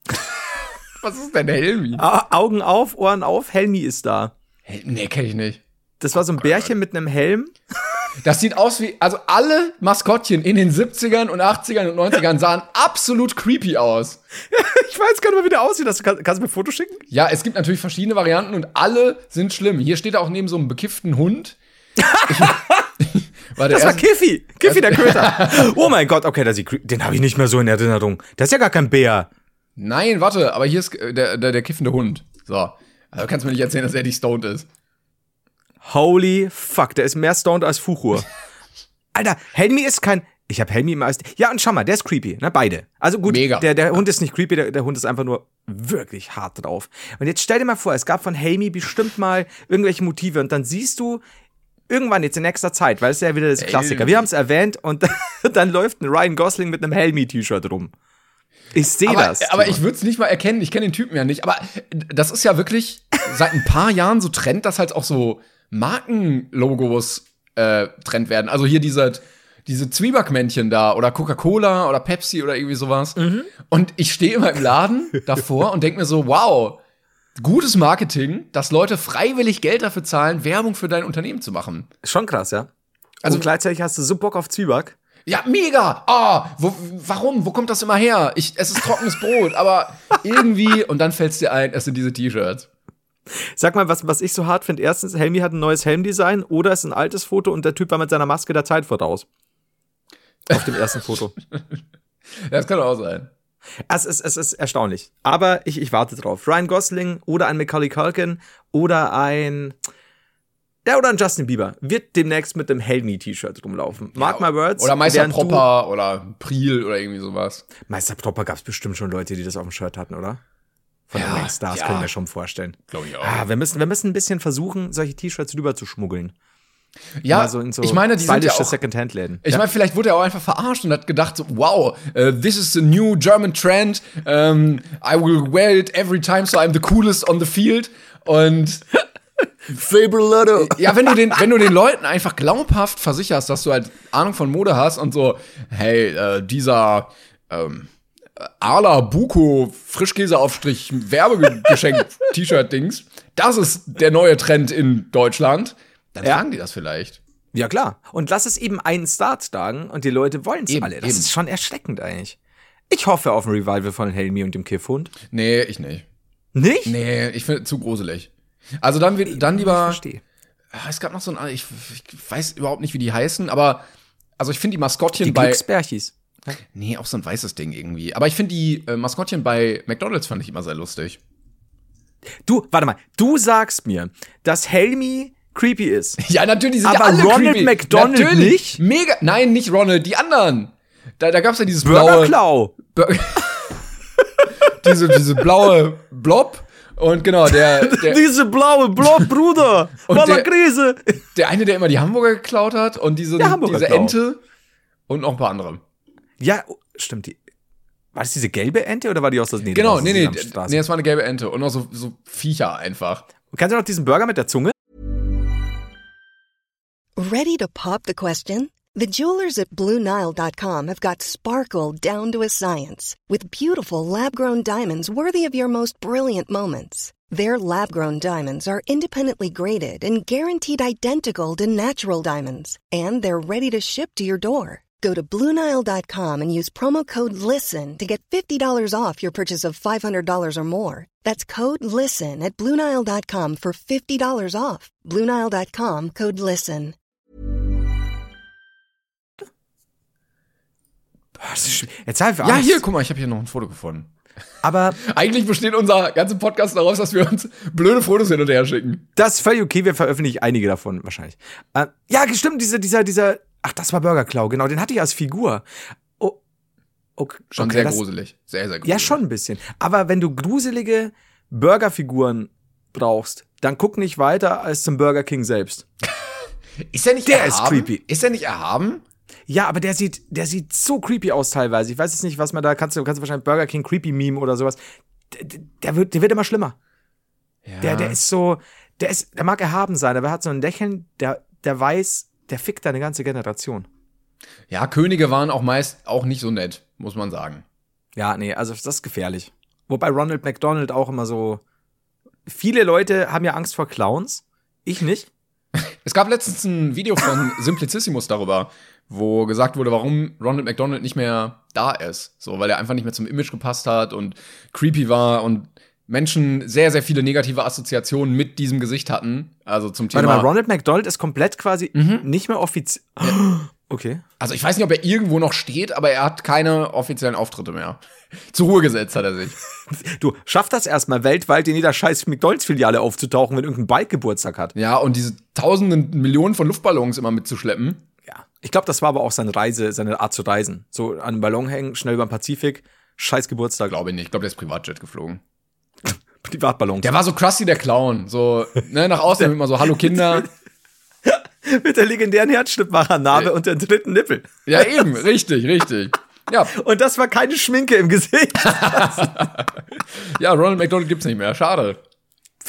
S2: Was ist denn Helmi?
S3: Ah, Augen auf, Ohren auf, Helmi ist da.
S2: Hel nee, kenn ich nicht.
S3: Das war so ein Bärchen mit einem Helm.
S2: Das sieht aus wie, also alle Maskottchen in den 70ern und 80ern und 90ern sahen absolut creepy aus.
S3: Ich weiß gar nicht mehr, wie der aussieht. Das, kann, kannst du mir ein Foto schicken?
S2: Ja, es gibt natürlich verschiedene Varianten und alle sind schlimm. Hier steht auch neben so einem bekifften Hund. Warte,
S3: Das war Kiffy. Kiffy der Köter. Oh mein Gott, okay, ist, den habe ich nicht mehr so in Erinnerung. Das ist ja gar kein Bär.
S2: Nein, warte, aber hier ist äh, der, der, der kiffende Hund. So. Also kannst du mir nicht erzählen, dass er die stoned ist.
S3: Holy fuck, der ist mehr stoned als Fuchur. Alter, Helmi ist kein. Ich habe Helmi immer als. Ja, und schau mal, der ist creepy, ne? Beide. Also gut,
S2: Mega.
S3: Der, der Hund ist nicht creepy, der, der Hund ist einfach nur wirklich hart drauf. Und jetzt stell dir mal vor, es gab von Helmi bestimmt mal irgendwelche Motive und dann siehst du irgendwann jetzt in nächster Zeit, weil es ist ja wieder das Klassiker. Wir haben es erwähnt und dann läuft ein Ryan Gosling mit einem Helmi-T-Shirt rum. Ich sehe das.
S2: aber ich würde es nicht mal erkennen. Ich kenne den Typen ja nicht. Aber das ist ja wirklich seit ein paar Jahren so Trend, dass halt auch so Markenlogos äh, Trend werden. Also hier diese, diese Zwiebackmännchen da oder Coca-Cola oder Pepsi oder irgendwie sowas. Und ich stehe immer im Laden davor und denke mir so, wow, gutes Marketing, dass Leute freiwillig Geld dafür zahlen, Werbung für dein Unternehmen zu machen.
S3: Schon krass, ja.
S2: Also-
S3: und gleichzeitig hast du so Bock auf Zwieback.
S2: Ja, mega! Ah, wo, warum? Wo kommt das immer her? Ich, es ist trockenes Brot, aber irgendwie, und dann fällt's dir ein, es sind diese T-Shirts.
S3: Sag mal, was, was ich so hart finde. Erstens, Helmi hat ein neues Helmdesign oder es ist ein altes Foto und der Typ war mit seiner Maske der Zeit voraus. Auf dem ersten Foto.
S2: Das kann auch sein.
S3: Es ist, es ist erstaunlich. Aber ich, ich warte drauf. Ryan Gosling oder ein Macaulay Culkin oder ein. Ja, oder ein Justin Bieber wird demnächst mit dem Helmi-T-Shirt rumlaufen. Mark my words.
S2: Oder Meister Propper oder Priel oder irgendwie sowas.
S3: Meister Propper gab es bestimmt schon Leute, die das auf dem Shirt hatten, oder? Von
S2: Ja,
S3: den Stars
S2: ja.
S3: können wir schon vorstellen.
S2: Glaube ich auch.
S3: Ah, wir müssen, wir müssen ein bisschen versuchen, solche T-Shirts rüber zu schmuggeln.
S2: ja,
S3: Mal so in so
S2: ich meine, die sind ja auch,
S3: Secondhand-Läden.
S2: Ich
S3: Ja.
S2: meine, vielleicht wurde er auch einfach verarscht und hat gedacht, so, wow, uh, this is the new German trend. Um, I will wear it every time, so I'm the coolest on the field. Und
S3: Faber Lotto.
S2: ja, wenn du den, wenn du den Leuten einfach glaubhaft versicherst, dass du halt Ahnung von Mode hast und so, hey, äh, dieser ähm, Arla Buko Frischkäseaufstrich Werbegeschenk T-Shirt-Dings, das ist der neue Trend in Deutschland, dann
S3: Ja.
S2: tragen die das vielleicht.
S3: Ja, klar. Und lass es eben einen Start tragen und die Leute wollen es alle. Das
S2: eben.
S3: ist schon erschreckend eigentlich. Ich hoffe auf ein Revival von Helmi und dem Kiffhund.
S2: Nee, ich nicht.
S3: Nicht?
S2: Nee, ich finde zu gruselig. Also dann, wird- dann
S3: Ich
S2: lieber.
S3: verstehe.
S2: Ah, Es gab noch so ein, ich, ich weiß überhaupt nicht, wie die heißen, aber also ich finde die Maskottchen
S3: Die
S2: bei.
S3: Glücksbärchis.
S2: Nee, auch so ein weißes Ding irgendwie. Aber ich finde die äh, Maskottchen bei McDonalds fand ich immer sehr lustig.
S3: Du, warte mal. Du sagst mir, dass Helmi creepy ist.
S2: Ja, natürlich sind ja
S3: Aber
S2: alle
S3: Ronald
S2: creepy.
S3: McDonald
S2: natürlich.
S3: nicht?
S2: Mega. Nein, nicht Ronald, die anderen. Da, da gab's ja dieses
S3: Burger
S2: blaue.
S3: Klau.
S2: Bur diese, diese blaue Blob. Und genau, der, der,
S3: Diese blaue Blob, Bruder. Voller
S2: der-
S3: Krise.
S2: der eine, der immer die Hamburger geklaut hat und diese, diese. Ente und noch ein paar andere.
S3: Ja, stimmt. Die. War das diese gelbe Ente oder war die aus der nee,
S2: Genau,
S3: das
S2: nee, nee, nee, das war eine gelbe Ente und noch so, so Viecher einfach.
S3: Kennst du noch diesen Burger mit der Zunge?
S4: Ready to pop the question? The jewelers at BlueNile.com have got sparkle down to a science with beautiful lab grown diamonds worthy of your most brilliant moments. Their lab grown diamonds are independently graded and guaranteed identical to natural diamonds, and they're ready to ship to your door. Go to BlueNile.com and use promo code LISTEN to get $50 off your purchase of $500 or more. That's code LISTEN at BlueNile.com for $50 off. BlueNile.com code LISTEN.
S3: Boah, das ist schw- Jetzt habe ich
S2: Ja,
S3: Angst.
S2: hier, guck mal, ich habe hier noch ein Foto gefunden.
S3: Aber
S2: Eigentlich besteht unser ganzer Podcast daraus, dass wir uns blöde Fotos hin und her schicken.
S3: das ist völlig okay, wir veröffentlichen einige davon wahrscheinlich. Äh, ja, stimmt, dieser, dieser, dieser, ach, das war Burger Klau, genau, den hatte ich als Figur. Oh, okay,
S2: Schon
S3: okay,
S2: sehr
S3: das,
S2: gruselig. Sehr, sehr gruselig.
S3: Ja, schon ein bisschen. Aber wenn du gruselige Burgerfiguren brauchst, dann guck nicht weiter als zum Burger King selbst.
S2: Ist der nicht
S3: Der
S2: erhaben?
S3: ist creepy.
S2: Ist der nicht erhaben?
S3: Ja, aber der sieht, der sieht so creepy aus teilweise. Ich weiß jetzt nicht, was man da kannst du kannst du wahrscheinlich Burger King Creepy Meme oder sowas. Der, der- wird, der wird immer schlimmer.
S2: Ja.
S3: Der, der ist so, der ist, der mag erhaben sein, aber er hat so ein Lächeln, der, der weiß, der fickt deine ganze Generation.
S2: ja, Könige waren auch meist auch nicht so nett, muss man sagen.
S3: Ja, nee, also das ist gefährlich. Wobei Ronald McDonald auch immer so. Viele Leute haben ja Angst vor Clowns. Ich nicht.
S2: Es gab letztens ein Video von Simplicissimus darüber, wo gesagt wurde, warum Ronald McDonald nicht mehr da ist. So, weil er einfach nicht mehr zum Image gepasst hat und creepy war und Menschen sehr, sehr viele negative Assoziationen mit diesem Gesicht hatten. Also zum
S3: Warte
S2: Thema.
S3: mal, Ronald McDonald ist komplett quasi
S2: Mhm.
S3: nicht mehr offiziell. Okay.
S2: also ich weiß nicht, ob er irgendwo noch steht, aber er hat keine offiziellen Auftritte mehr. Zur Ruhe gesetzt hat er sich.
S3: Du, schaff das erstmal weltweit in jeder scheiß McDonalds-Filiale aufzutauchen, wenn irgendein Bike Geburtstag hat.
S2: Ja, und diese tausenden Millionen von Luftballons immer mitzuschleppen.
S3: Ja. Ich glaube, das war aber auch seine Reise, seine Art zu reisen. So an einem Ballon hängen, schnell über den Pazifik, scheiß Geburtstag,
S2: Glaube ich nicht. Ich glaube, der ist Privatjet geflogen.
S3: Privatballon.
S2: Der war so Krusty der Clown. So, ne, nach außen immer so, hallo Kinder.
S3: mit der legendären Herzschnittmachernarbe und der dritten Nippel.
S2: Ja, eben, richtig, richtig. Ja,
S3: Und das war keine Schminke im Gesicht.
S2: ja, Ronald McDonald gibt's nicht mehr. Schade.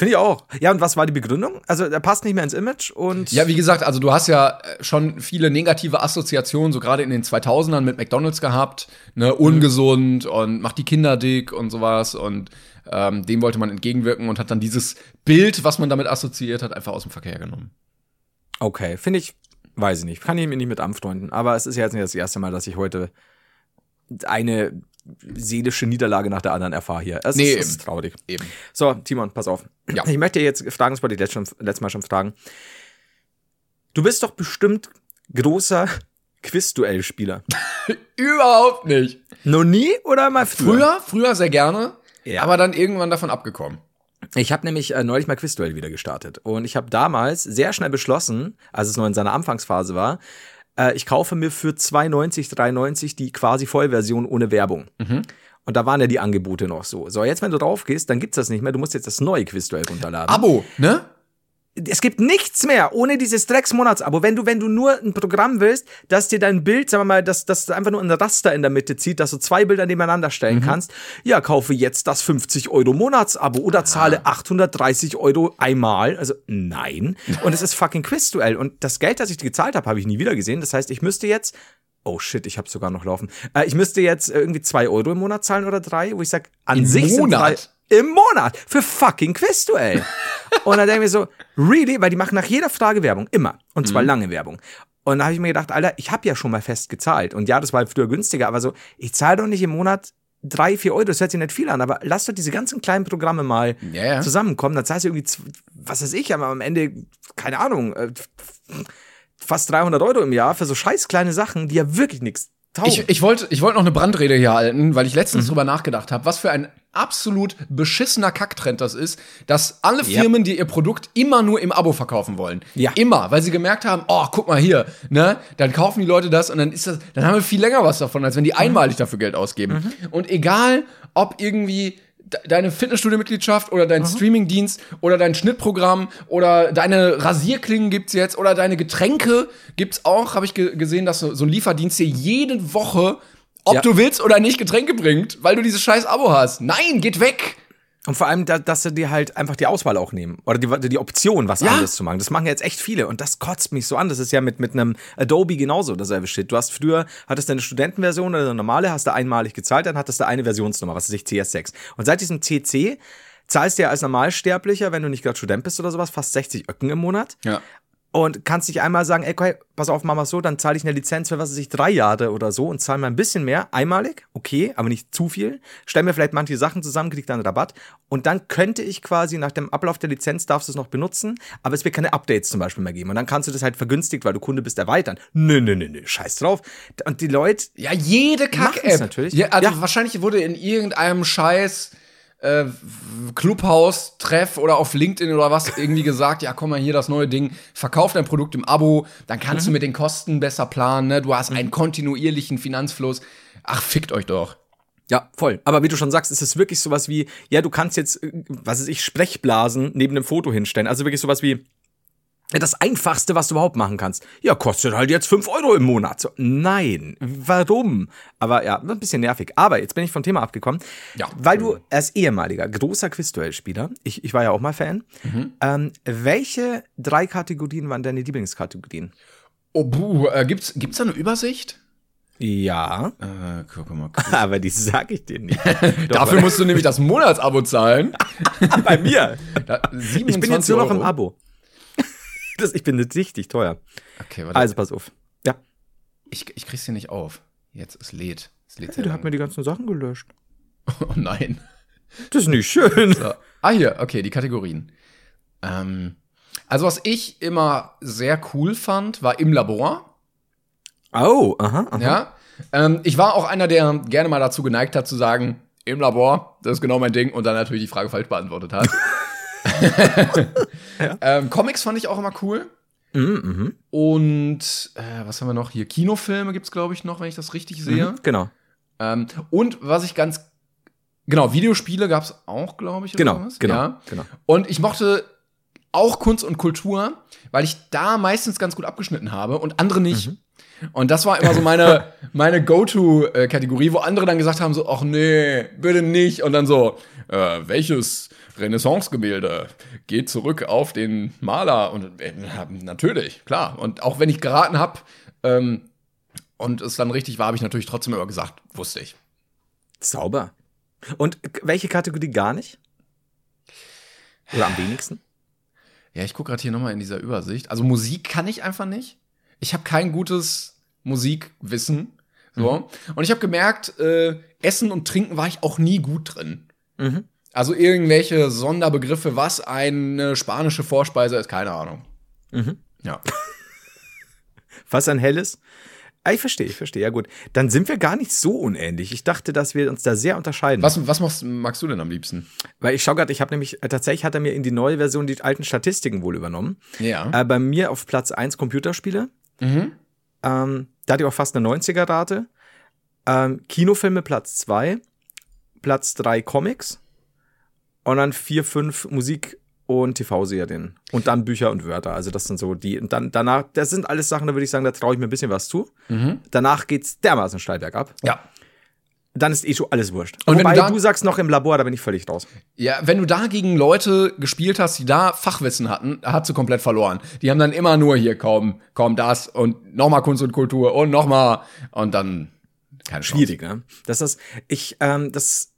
S3: Finde ich auch. Ja, und was war die Begründung? Also, er passt nicht mehr ins Image und.
S2: Ja, wie gesagt, also du hast ja äh, schon viele negative Assoziationen, so gerade in den 2000ern mit McDonald's gehabt, ne, ungesund und macht die Kinder dick und sowas und ähm, dem wollte man entgegenwirken und hat dann dieses Bild, was man damit assoziiert hat, einfach aus dem Verkehr genommen.
S3: Okay, finde ich, weiß ich nicht. Kann ich mir nicht mit anfreunden. Aber es ist ja jetzt nicht das erste Mal, dass ich heute eine seelische Niederlage nach der anderen erfahre hier. Es
S2: Nee,
S3: ist, es ist traurig.
S2: Eben.
S3: So, Timon, pass auf.
S2: Ja.
S3: Ich möchte jetzt fragen, das wollte ich letztes, letztes Mal schon fragen. Du bist doch bestimmt großer Quizduell-Spieler.
S2: Überhaupt nicht.
S3: Noch nie oder mal früher?
S2: Früher, früher sehr gerne,
S3: Ja.
S2: aber dann irgendwann davon abgekommen.
S3: Ich habe nämlich äh, neulich mal Quizduell wieder gestartet und ich habe damals sehr schnell beschlossen, als es noch in seiner Anfangsphase war, äh, ich kaufe mir für 2,90, 3,90 die quasi Vollversion ohne Werbung. Und da waren ja die Angebote noch so. So, jetzt wenn du drauf gehst, dann gibt's das nicht mehr. Du musst jetzt das neue Quizduell runterladen.
S2: Abo, ne?
S3: Es gibt nichts mehr ohne dieses Drecks-Monatsabo. Wenn du, wenn du nur ein Programm willst, das dir dein Bild, sagen wir mal, das, das einfach nur ein Raster in der Mitte zieht, dass du zwei Bilder nebeneinander stellen kannst, ja, kaufe jetzt das 50 Euro Monatsabo oder zahle 830 Euro einmal. Also, nein. Und es ist fucking Quizduell. Und das Geld, das ich gezahlt habe, habe ich nie wieder gesehen. Das heißt, ich müsste jetzt Oh shit, ich habe sogar noch laufen. Äh, ich müsste jetzt irgendwie zwei Euro im Monat zahlen oder drei, wo ich sag, an
S2: Im
S3: sich
S2: Monat?
S3: sind drei, im Monat für fucking Quizduell. und dann denke ich mir so, really? Weil die machen nach jeder Frage Werbung, immer. Und zwar lange Werbung. Und da habe ich mir gedacht, Alter, ich habe ja schon mal fest gezahlt. Und ja, das war früher günstiger, aber so, ich zahle doch nicht im Monat drei, vier Euro, das hört sich nicht viel an, aber lass doch diese ganzen kleinen Programme mal
S2: ja.
S3: zusammenkommen. Dann zahlst du irgendwie, was weiß ich, aber am Ende, keine Ahnung, äh, fast 300 Euro im Jahr für so scheiß kleine Sachen, die ja wirklich nichts.
S2: Ich, ich wollte ich wollte noch eine Brandrede hier halten, weil ich letztens
S3: Mhm.
S2: drüber nachgedacht habe, was für ein absolut beschissener Kacktrend das ist, dass alle. Firmen, die ihr Produkt immer nur im Abo verkaufen wollen.
S3: Ja.
S2: Immer, weil sie gemerkt haben, oh, guck mal hier, ne? Dann kaufen die Leute das und dann ist das, dann haben wir viel länger was davon, als wenn
S3: Mhm.
S2: die einmalig dafür Geld ausgeben. Und egal, ob irgendwie deine Fitnessstudio-Mitgliedschaft oder
S3: Mhm.
S2: dein Streamingdienst oder dein Schnittprogramm oder deine Rasierklingen gibt's jetzt oder deine Getränke gibt's auch, habe ich ge gesehen, dass so, so ein Lieferdienst dir jede Woche ob
S3: Ja.
S2: du willst oder nicht Getränke bringt, weil du dieses scheiß Abo hast. Nein, geht weg!
S3: Und vor allem, da, dass sie dir halt einfach die Auswahl auch nehmen. Oder die, die Option, was
S2: Ja.
S3: anderes zu machen. Das machen jetzt echt viele. Und das kotzt mich so an. Das ist ja mit, mit einem Adobe genauso dasselbe Shit. Du hast früher, hattest du eine Studentenversion oder eine normale, hast du einmalig gezahlt, dann hattest du eine Versionsnummer, was weiß ich, CS6. Und seit diesem CC zahlst du ja als Normalsterblicher, wenn du nicht gerade Student bist oder sowas, fast 60 Öcken im Monat.
S2: Ja.
S3: Und kannst dich einmal sagen, ey, okay, pass auf, mach mal so, dann zahle ich eine Lizenz für, was weiß ich, drei Jahre oder so und zahle mal ein bisschen mehr, einmalig, okay, aber nicht zu viel. Stell mir vielleicht manche Sachen zusammen, krieg dann einen Rabatt. Und dann könnte ich quasi nach dem Ablauf der Lizenz darfst du es noch benutzen, aber es wird keine Updates zum Beispiel mehr geben. Und dann kannst du das halt vergünstigt, weil du Kunde bist, erweitern. Nö, nö, nö, nö, scheiß drauf. Und die Leute,
S2: Ja, jede Kack-App.
S3: natürlich.
S2: Ja, also
S3: Ja.
S2: wahrscheinlich wurde in irgendeinem scheiß äh, Clubhouse-Treff oder auf LinkedIn oder was irgendwie gesagt, ja, komm mal hier, das neue Ding, verkauf dein Produkt im Abo, dann kannst
S3: Mhm.
S2: du mit den Kosten besser planen, ne? Du hast einen kontinuierlichen Finanzfluss. Ach, fickt euch doch.
S3: Ja, voll. Aber wie du schon sagst, ist es wirklich sowas wie, ja, du kannst jetzt, äh, was weiß ich, Sprechblasen neben dem Foto hinstellen. Also wirklich sowas wie, das Einfachste, was du überhaupt machen kannst. Ja, kostet halt jetzt 5 Euro im Monat. So, nein, warum? Aber ja, ein bisschen nervig. Aber jetzt bin ich vom Thema abgekommen.
S2: Ja.
S3: Weil du als ehemaliger großer Quizduell-Spieler, ich, ich war ja auch mal Fan, ähm, welche drei Kategorien waren deine Lieblingskategorien?
S2: Oh, buh, äh, gibt's, gibt's da eine Übersicht?
S3: Ja,
S2: Äh, guck mal.
S3: aber die sag ich dir nicht.
S2: Dafür musst du nämlich das Monatsabo zahlen.
S3: bei mir.
S2: Da,
S3: Ich bin jetzt nur noch im. Abo. Das, ich bin richtig teuer.
S2: Okay, warte.
S3: Also pass auf. Ja.
S2: ich, ich krieg's hier nicht auf. Jetzt, es lädt. Es lädt
S3: Hey, der hat mir die ganzen Sachen gelöscht.
S2: Oh nein.
S3: Das ist nicht schön.
S2: So. Ah, hier, okay, die Kategorien. Ähm, also, was ich immer sehr cool fand, war im Labor.
S3: Oh, aha, aha.
S2: Ja. Ähm, ich war auch einer, der gerne mal dazu geneigt hat, zu sagen, im Labor, das ist genau mein Ding, und dann natürlich die Frage falsch beantwortet hat. ähm, Comics fand ich auch immer cool.
S3: Mhm, mhm.
S2: Und äh, was haben wir noch hier? Kinofilme gibt's, glaube ich, noch, wenn ich das richtig sehe.
S3: Mhm, Genau.
S2: Ähm, und was ich ganz. Genau, Videospiele gab's auch, glaube ich. oder
S3: Genau, genau,
S2: Ja.
S3: genau.
S2: Und ich mochte auch Kunst und Kultur, weil ich da meistens ganz gut abgeschnitten habe und andere nicht.
S3: Mhm.
S2: Und das war immer so meine, meine Go-To-Kategorie, wo andere dann gesagt haben: so, ach nee, bitte nicht. Und dann so, äh, welches Renaissance-Gemälde geht zurück auf den Maler? Und äh, natürlich, klar. Und auch wenn ich geraten habe, ähm, und es dann richtig war, habe ich natürlich trotzdem immer gesagt, wusste ich.
S3: Sauber. Und welche Kategorie gar nicht? Oder am wenigsten?
S2: Ja, ich gucke gerade hier nochmal in dieser Übersicht. Also Musik kann ich einfach nicht. Ich habe kein gutes Musikwissen. So. Und ich habe gemerkt, äh, Essen und Trinken war ich auch nie gut drin.
S3: Mhm.
S2: Also irgendwelche Sonderbegriffe, was eine spanische Vorspeise ist, keine Ahnung.
S3: Mhm.
S2: Ja.
S3: Was ein helles? Ah, ich verstehe, ich verstehe. Ja, gut. Dann sind wir gar nicht so unähnlich. Ich dachte, dass wir uns da sehr unterscheiden.
S2: Was, was machst, magst du denn am liebsten?
S3: Weil ich schau gerade, ich habe nämlich, äh, tatsächlich hat er mir in die neue Version die alten Statistiken wohl übernommen.
S2: Ja.
S3: Äh, bei mir auf Platz 1 Computerspiele.
S2: Mhm.
S3: Ähm, da hatte ich auch fast eine 90er-Rate. Ähm, Kinofilme Platz 2. Platz 3 Comics. Und dann 4, 5 Musik und TV-Serien. Und dann Bücher und Wörter. Also das sind so die. Und dann danach, das sind alles Sachen, da würde ich sagen, da traue ich mir ein bisschen was zu.
S2: Mhm.
S3: Danach geht's dermaßen steil bergab.
S2: Ja.
S3: Dann ist eh schon alles wurscht.
S2: Und wenn
S3: Wobei
S2: du da-
S3: du sagst noch im Labor, da bin ich völlig raus.
S2: Ja, wenn du da gegen Leute gespielt hast, die da Fachwissen hatten, hast du komplett verloren. Die haben dann immer nur hier kaum, kaum das und nochmal Kunst und Kultur und nochmal und dann keine Chance.
S3: Schwierig, ne? Das ist, ich, ähm, das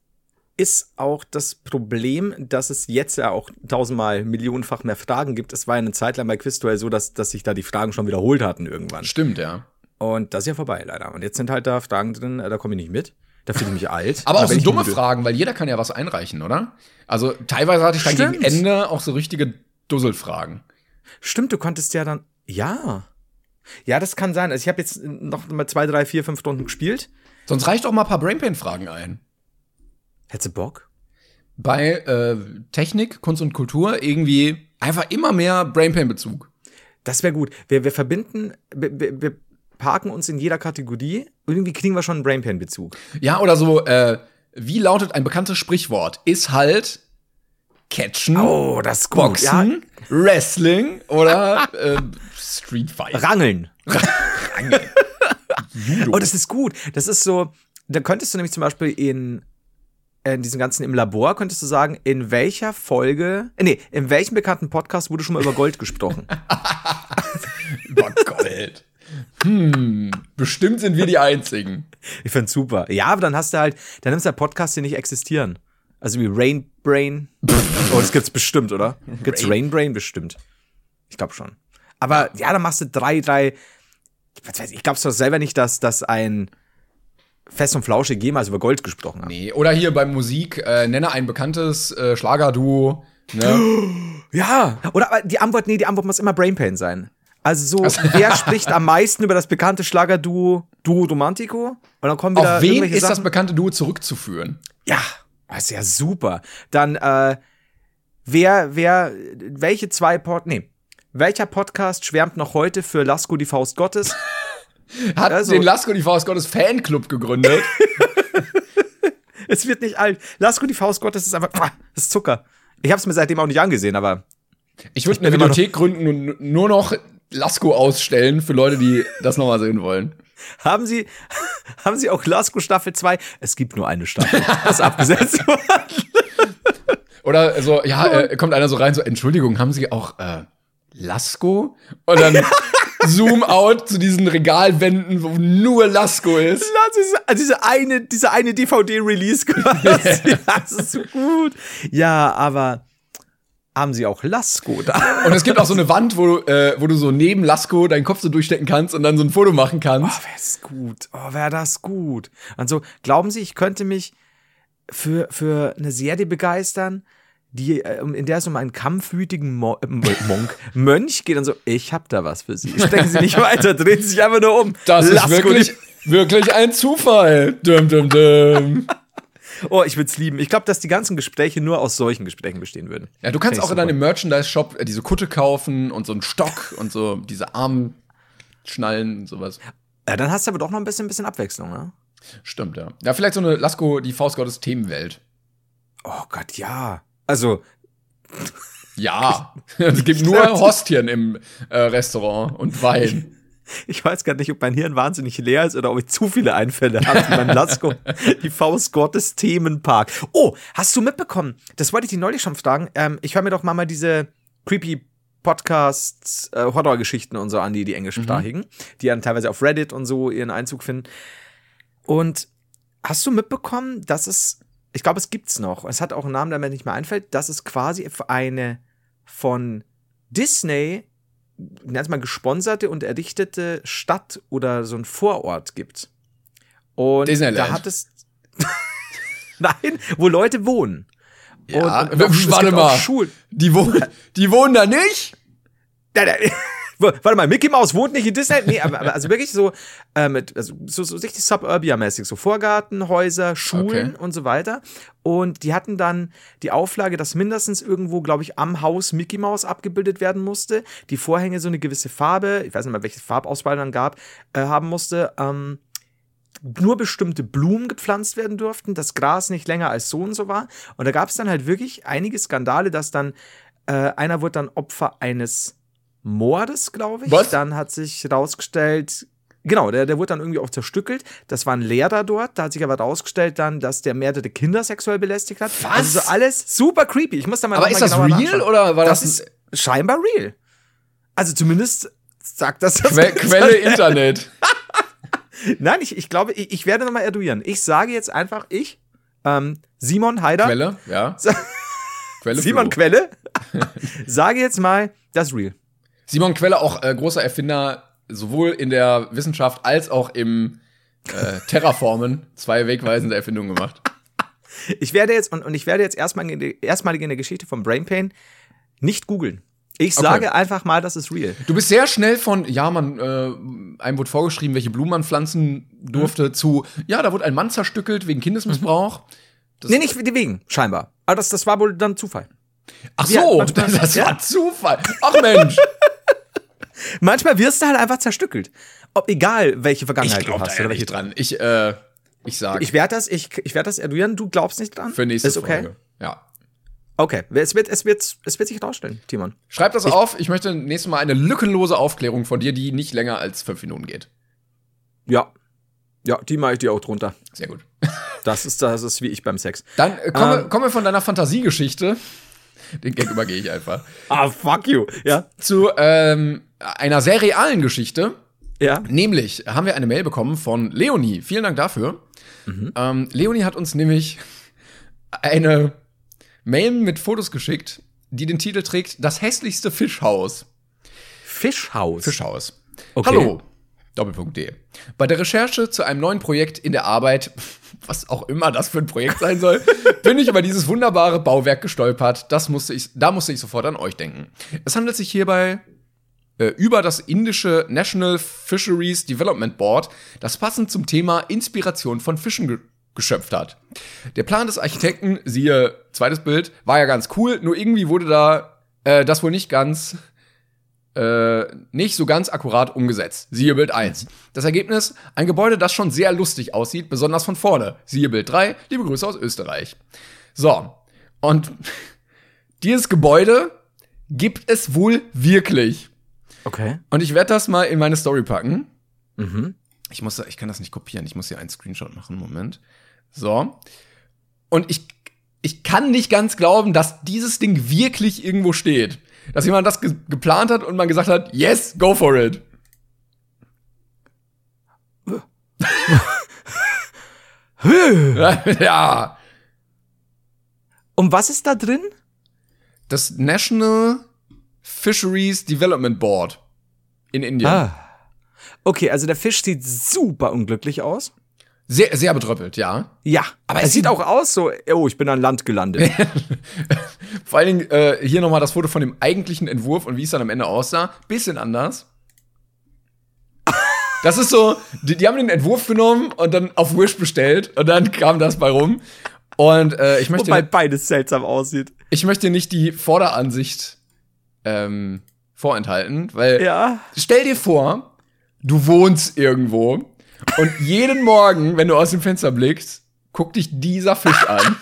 S3: ist auch das Problem, dass es jetzt ja auch tausendmal millionenfach mehr Fragen gibt. Es war ja eine Zeit lang bei Quizduell so, dass, dass sich da die Fragen schon wiederholt hatten irgendwann.
S2: Stimmt, ja.
S3: Und das ist ja vorbei, leider. Und jetzt sind halt da Fragen drin, äh, da komme ich nicht mit. Da fühle ich mich alt.
S2: Aber auch so dumme
S3: müde.
S2: Fragen, weil jeder kann ja was einreichen, oder? Also teilweise hatte ich dann gegen
S3: Stimmt.
S2: Ende auch so richtige Dusselfragen.
S3: Stimmt, du konntest ja dann, ja. Ja, das kann sein. Also ich habe jetzt noch mal zwei, drei, vier, fünf Stunden gespielt.
S2: Sonst reicht auch mal ein paar Brainpain-Fragen ein.
S3: Hättest du Bock?
S2: Bei äh, Technik, Kunst und Kultur irgendwie einfach immer mehr Brainpain-Bezug.
S3: Das wäre gut. Wir, wir verbinden, wir, wir, parken uns in jeder Kategorie. Irgendwie kriegen wir schon einen Brainpan-Bezug.
S2: Ja, oder so, äh, wie lautet ein bekanntes Sprichwort? Ist halt Catchen,
S3: Oh, das.
S2: Boxen, Wrestling oder äh, Street Fight.
S3: Rangeln. Oh, das ist gut. Das ist so, da könntest du nämlich zum Beispiel in, in diesem ganzen im Labor, könntest du sagen, in welcher Folge, äh, nee, in welchem bekannten Podcast wurde schon mal über Gold gesprochen?
S2: Über Gold. Hm, bestimmt sind wir die Einzigen.
S3: Ich find's super. Ja, aber dann hast du halt, dann nimmst du halt Podcasts, die nicht existieren. Also wie Rain Brain. oh, das gibt's bestimmt, oder? Gibt's Rain Brain bestimmt? Ich glaube schon. Aber ja, dann machst du drei, drei. Ich, ich glaub's doch selber nicht, dass, dass ein Fest und Flauschig jemals über Gold gesprochen hat.
S2: Nee, oder hier bei Musik, äh, nenne ein bekanntes äh, Schlagerduo. Ne?
S3: Ja, oder die Antwort, nee, die Antwort muss immer Brain Pain sein. Also so, wer spricht am meisten über das bekannte Schlagerduo Duo Romantico? Und dann kommen wieder
S2: Auf wen ist das
S3: Sachen.
S2: bekannte Duo zurückzuführen?
S3: Ja, das ist ja super. Dann, äh, wer, wer, welche zwei Pod, nee, welcher Podcast schwärmt noch heute für Lasko die Faust Gottes?
S2: Hat
S3: Also-
S2: den Lasko die Faust Gottes Fanclub gegründet.
S3: es wird nicht alt. Lasko die Faust Gottes ist einfach, das ist Zucker. Ich hab's mir seitdem auch nicht angesehen, aber
S2: Ich würde eine Videothek gründen und nur noch Lasko ausstellen für Leute, die das nochmal sehen wollen.
S3: haben Sie, haben Sie auch Lasko Staffel 2? Es gibt nur eine Staffel. Das ist abgesetzt worden.
S2: Oder so, ja, äh, kommt einer so rein, so, Entschuldigung, haben Sie auch äh, Lasko? Und dann Zoom out zu diesen Regalwänden, wo nur Lasko ist.
S3: Das ist also diese eine, diese eine DVD-Release quasi. Das ist so gut. Ja, aber haben sie auch Lasko da?
S2: Und es gibt auch so eine Wand, wo, du, äh, wo du so neben Lasko deinen Kopf so durchstecken kannst und dann so ein Foto machen kannst.
S3: Oh, wäre es gut. Oh, wäre das gut. Und so, glauben Sie, ich könnte mich für, für eine Serie begeistern, die, äh, in der es um einen kampfwütigen Mo äh, Monk, Mönch geht und so, ich hab da was für Sie. Stecken Sie nicht weiter, drehen Sie sich einfach nur um.
S2: Das ist
S3: Lasko
S2: wirklich, wirklich ein Zufall. Dum, dum, dum.
S3: Oh, ich würde es lieben. Ich glaube, dass die ganzen Gespräche nur aus solchen Gesprächen bestehen würden.
S2: Ja, du kannst auch in deinem Merchandise-Shop äh, diese Kutte kaufen und so einen Stock und so diese Armschnallen und sowas.
S3: Ja, dann hast du aber doch noch ein bisschen, ein bisschen Abwechslung, ne?
S2: Stimmt, ja. Ja, vielleicht so eine Lasko, die Faust Gottes Themenwelt.
S3: Oh Gott, ja. Also,
S2: Ja. es gibt nur Hostien im äh, Restaurant und Wein.
S3: ich weiß gar nicht, ob mein Hirn wahnsinnig leer ist oder ob ich zu viele Einfälle habe. wie Mein Lasko, die Faust Gottes Themenpark. Oh, hast du mitbekommen? Das wollte ich dich neulich schon fragen. Ähm, ich höre mir doch mal mal diese creepy Podcasts, äh, Horrorgeschichten und so an, die die englischsprachigen, die dann teilweise auf Reddit und so ihren Einzug finden. Und hast du mitbekommen, dass es, ich glaube, es gibt's noch, es hat auch einen Namen, der mir nicht mehr einfällt, dass es quasi eine von Disney, nennt mal gesponserte und errichtete Stadt oder so ein Vorort gibt. Und
S2: Disneyland.
S3: da hat es Nein, wo Leute wohnen.
S2: Ja,
S3: und, und
S2: warte mal. Die, wohnen, die wohnen da nicht?
S3: Warte mal, Mickey Mouse wohnt nicht in Disney? Nee, aber, aber also wirklich so, äh, mit, also so, so richtig Suburbia-mäßig, so Vorgartenhäuser, Schulen
S2: Okay.
S3: und so weiter. Und die hatten dann die Auflage, dass mindestens irgendwo, glaube ich, am Haus Mickey Mouse abgebildet werden musste. Die Vorhänge so eine gewisse Farbe, ich weiß nicht mal, welche Farbauswahl dann gab, äh, haben musste. Ähm, nur bestimmte Blumen gepflanzt werden durften, das Gras nicht länger als so und so war. Und da gab es dann halt wirklich einige Skandale, dass dann äh, einer wurde dann Opfer eines Mordes, glaube ich.
S2: Was?
S3: Dann hat sich rausgestellt, genau, der, der wurde dann irgendwie auch zerstückelt. Das war ein Lehrer dort. Da hat sich aber rausgestellt dann, dass der mehrere Kinder sexuell belästigt hat.
S2: Was?
S3: Also so alles super creepy. Ich muss da mal
S2: Aber ist das real
S3: nachschauen.
S2: oder war
S3: Das
S2: das,
S3: ist scheinbar real. Also zumindest sagt das das
S2: Que Quelle Internet?
S3: Nein, ich, ich glaube, ich, ich werde nochmal eruieren. Ich sage jetzt einfach, ich, ähm, Simon Haider,
S2: Quelle? Ja. Quelle
S3: Simon. Quelle, sage jetzt mal, das ist real.
S2: Simon Quelle auch äh, großer Erfinder, sowohl in der Wissenschaft als auch im äh, Terraformen. Zwei wegweisende Erfindungen gemacht.
S3: Ich werde jetzt, und, und ich werde jetzt erstmal in der, erstmalig in der Geschichte von Brain Pain nicht googeln. Ich
S2: Okay.
S3: sage einfach mal, das ist real.
S2: Du bist sehr schnell von, ja, man, äh, einem wurde vorgeschrieben, welche Blumen man pflanzen durfte, zu, ja, da wurde ein Mann zerstückelt wegen Kindesmissbrauch. Das-
S3: nee, nicht wegen, scheinbar. Aber das, das war wohl dann Zufall.
S2: Ach
S3: Ja,
S2: so,
S3: manchmal-
S2: das, das
S3: ja.
S2: war Zufall. Ach Mensch.
S3: Manchmal wirst du halt einfach zerstückelt. Ob egal, welche
S2: Ich
S3: Vergangenheit du
S2: da
S3: hast
S2: ja
S3: oder welche
S2: dran. Ich, äh, ich sag,
S3: Ich werde das, ich, ich werde das eruieren, du glaubst nicht dran?
S2: für nächste
S3: ist okay.
S2: Folge. Ja.
S3: Okay, es wird, es wird, es wird sich rausstellen, Timon.
S2: Schreib das auf. Ich möchte nächstes Mal eine lückenlose Aufklärung von dir, die nicht länger als fünf Minuten geht.
S3: Ja. Ja, die mache ich dir auch drunter.
S2: Sehr gut.
S3: Das ist, das ist wie ich beim Sex.
S2: Dann äh, kommen,
S3: Ähm.
S2: kommen wir von deiner Fantasiegeschichte. Den Gag übergehe ich einfach.
S3: Ah, fuck you. Ja.
S2: Zu ähm, einer sehr realen Geschichte.
S3: Ja.
S2: Nämlich haben wir eine Mail bekommen von Leonie. Vielen Dank dafür. Ähm, Leonie hat uns nämlich eine Mail mit Fotos geschickt, die den Titel trägt Das hässlichste Fischhaus.
S3: Fischhaus.
S2: Fischhaus.
S3: Okay.
S2: Hallo. Doppelpunkt D. Bei der Recherche zu einem neuen Projekt in der Arbeit, was auch immer das für ein Projekt sein soll, bin ich über dieses wunderbare Bauwerk gestolpert. Das musste ich, da musste ich sofort an euch denken. Es handelt sich hierbei äh, über das indische National Fisheries Development Board, das passend zum Thema Inspiration von Fischen ge geschöpft hat. Der Plan des Architekten, siehe zweites Bild, war ja ganz cool, nur irgendwie wurde da äh, das wohl nicht ganz äh, nicht so ganz akkurat umgesetzt. Siehe Bild 1. Das Ergebnis, ein Gebäude, das schon sehr lustig aussieht, besonders von vorne. Siehe Bild 3, liebe Grüße aus Österreich. So, und dieses Gebäude gibt es wohl wirklich.
S3: Okay.
S2: Und ich werde das mal in meine Story packen.
S3: Mhm.
S2: Ich muss, ich kann das nicht kopieren. Ich muss hier einen Screenshot machen. Moment. So. Und ich, ich kann nicht ganz glauben, dass dieses Ding wirklich irgendwo steht. Dass jemand das ge geplant hat und man gesagt hat, yes, go for it. ja.
S3: Und was ist da drin?
S2: Das National Fisheries Development Board in Indien.
S3: Ah. Okay, also der Fisch sieht super unglücklich aus.
S2: Sehr, sehr betröppelt, ja.
S3: Ja, aber er
S2: es
S3: sieht
S2: sieht-
S3: auch aus so, oh, ich bin an Land gelandet.
S2: Vor allen Dingen äh, hier nochmal das Foto von dem eigentlichen Entwurf und wie es dann am Ende aussah. Bisschen anders. Das ist so, die, die haben den Entwurf genommen und dann auf Wish bestellt und dann kam das bei rum. Und äh, ich, möchte,
S3: Wobei beides seltsam aussieht.
S2: ich möchte nicht die Vorderansicht ähm, vorenthalten, weil
S3: Ja.
S2: stell dir vor, du wohnst irgendwo und jeden Morgen, wenn du aus dem Fenster blickst, guckt dich dieser Fisch an.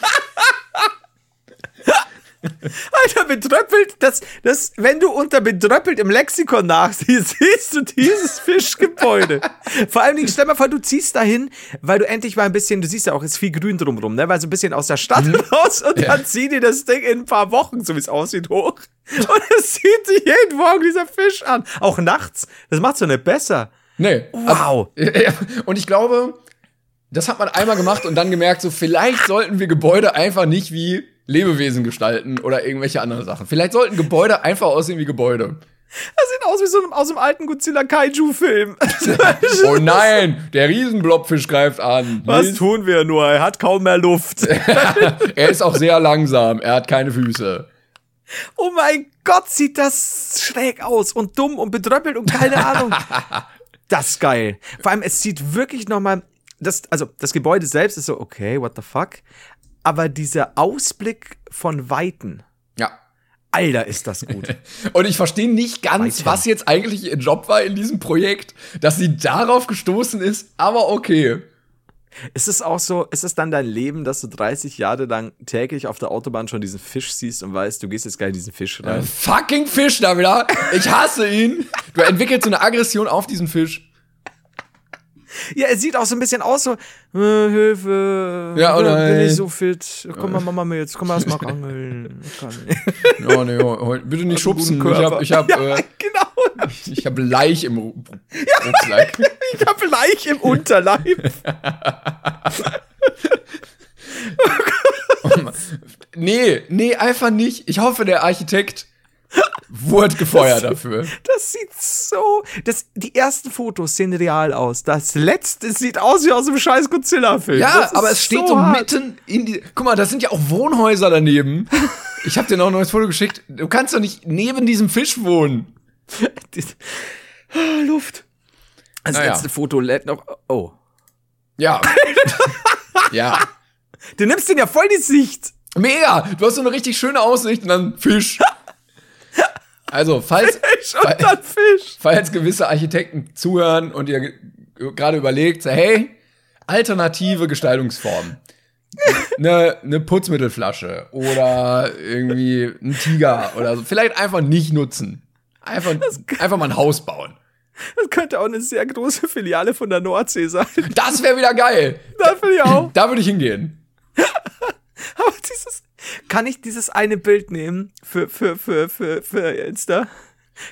S3: Alter, bedröppelt, das, das, wenn du unter bedröppelt im Lexikon nachsiehst, siehst du dieses Fischgebäude. Vor allen Dingen, stell mal vor, du ziehst dahin, weil du endlich mal ein bisschen, du siehst ja auch, es ist viel Grün drumrum, ne, weil so ein bisschen aus der Stadt raus und dann zieh dir das Ding in ein paar Wochen, so wie es aussieht, hoch. Und es sieht sich jeden Morgen dieser Fisch an. Auch nachts. Das macht's doch nicht besser.
S2: Nee.
S3: Wow.
S2: Und ich glaube, das hat man einmal gemacht und dann gemerkt, so vielleicht sollten wir Gebäude einfach nicht wie Lebewesen gestalten oder irgendwelche anderen Sachen. Vielleicht sollten Gebäude einfach aussehen wie Gebäude.
S3: Das sieht aus wie so einem, aus einem alten Godzilla Kaiju-Film.
S2: Oh nein, der Riesenblobfisch greift an.
S3: Was tun wir nur? Er hat kaum mehr Luft.
S2: Er ist auch sehr langsam. Er hat keine Füße.
S3: Oh mein Gott, sieht das schräg aus und dumm und bedröppelt und keine Ahnung. Das ist geil. Vor allem, es sieht wirklich nochmal, das, also das Gebäude selbst ist so, okay, what the fuck. Aber dieser Ausblick von Weiten,
S2: Ja.
S3: Alter, ist das gut.
S2: Und ich verstehe nicht ganz,
S3: Weiter.
S2: was jetzt eigentlich ihr Job war in diesem Projekt, dass sie darauf gestoßen ist, aber okay.
S3: Ist es auch so, ist es dann dein Leben, dass du 30 Jahre lang täglich auf der Autobahn schon diesen Fisch siehst und weißt, du gehst jetzt gleich in diesen Fisch rein?
S2: Fucking Fisch da wieder. Ich hasse ihn. Du entwickelst so eine Aggression auf diesen Fisch.
S3: Ja, er sieht auch so ein bisschen aus, so, äh, Hilfe,
S2: Ja, oh
S3: bin ich so fit. Komm mal, Mama mit, komm mal erst mal angeln. Ich kann nicht.
S2: Oh, nee, oh, oh, bitte nicht schubsen. Ich hab, ich hab,
S3: ja,
S2: äh,
S3: genau.
S2: ich hab Leich im Ru- Rucksack.
S3: Ich hab Leich im Unterleib.
S2: Nee, nee, einfach nicht. Ich hoffe, der Architekt wurde gefeuert dafür.
S3: Das sieht so. Das, die ersten Fotos sehen real aus. Das letzte sieht aus wie aus einem scheiß Godzilla-Film.
S2: Ja,
S3: Das
S2: aber es steht so,
S3: hart.
S2: mitten in die. Guck mal, das sind ja auch Wohnhäuser daneben. Ich hab dir noch ein neues Foto geschickt. Du kannst doch nicht neben diesem Fisch wohnen.
S3: Luft. Das
S2: Naja.
S3: letzte Foto lädt noch. Oh.
S2: Ja. ja.
S3: Du nimmst den ja voll die Sicht.
S2: Mega! Du hast so eine richtig schöne Aussicht und dann Fisch. Also, falls,
S3: Fisch.
S2: falls gewisse Architekten zuhören und ihr ge- gerade überlegt, hey, alternative Gestaltungsform. Eine ne Putzmittelflasche oder irgendwie ein Tiger oder so. Vielleicht einfach nicht nutzen. Einfach, einfach mal ein Haus bauen.
S3: Das könnte auch eine sehr große Filiale von der Nordsee sein.
S2: Das wäre wieder geil.
S3: Da finde ich auch.
S2: Da würde ich hingehen.
S3: Aber dieses, kann ich dieses eine Bild nehmen für, für, für, für, für Insta?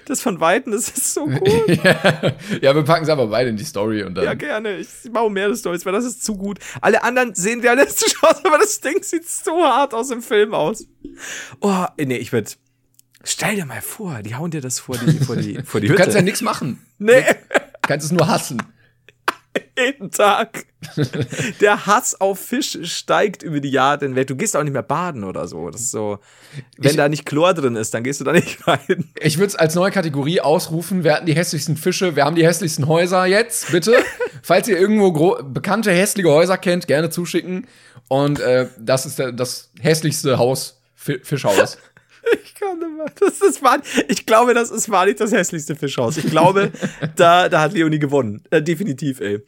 S3: Das von Weitem, das ist so gut.
S2: ja, ja, wir packen es aber beide in die Story und dann.
S3: Ja, gerne. Ich mache mehrere Stories, weil das ist zu gut. Alle anderen sehen realistisch aus, aber das Ding sieht so hart aus im Film aus. Oh, nee, ich würde. Stell dir mal vor, die hauen dir das vor die, vor die, vor die
S2: du
S3: Hütte.
S2: kannst ja nichts machen.
S3: nee,
S2: Du kannst es nur hassen.
S3: Jeden Tag. Der Hass auf Fisch steigt über die Jahre hinweg. Du gehst auch nicht mehr baden oder so. Das ist so. Wenn
S2: Ich-
S3: da nicht Chlor drin ist, dann gehst du da nicht rein.
S2: Ich würde es als neue Kategorie ausrufen. Wir hatten die hässlichsten Fische, wir haben die hässlichsten Häuser jetzt, bitte. Falls ihr irgendwo bekannte hässliche Häuser kennt, gerne zuschicken. Und äh, das ist das hässlichste Haus, Fi Fischhaus.
S3: Ich kann nicht mehr. Das ist wahr. Ich glaube, das ist wahrlich das hässlichste Fischhaus. Ich glaube, da, da hat Leonie gewonnen. Äh, definitiv, ey.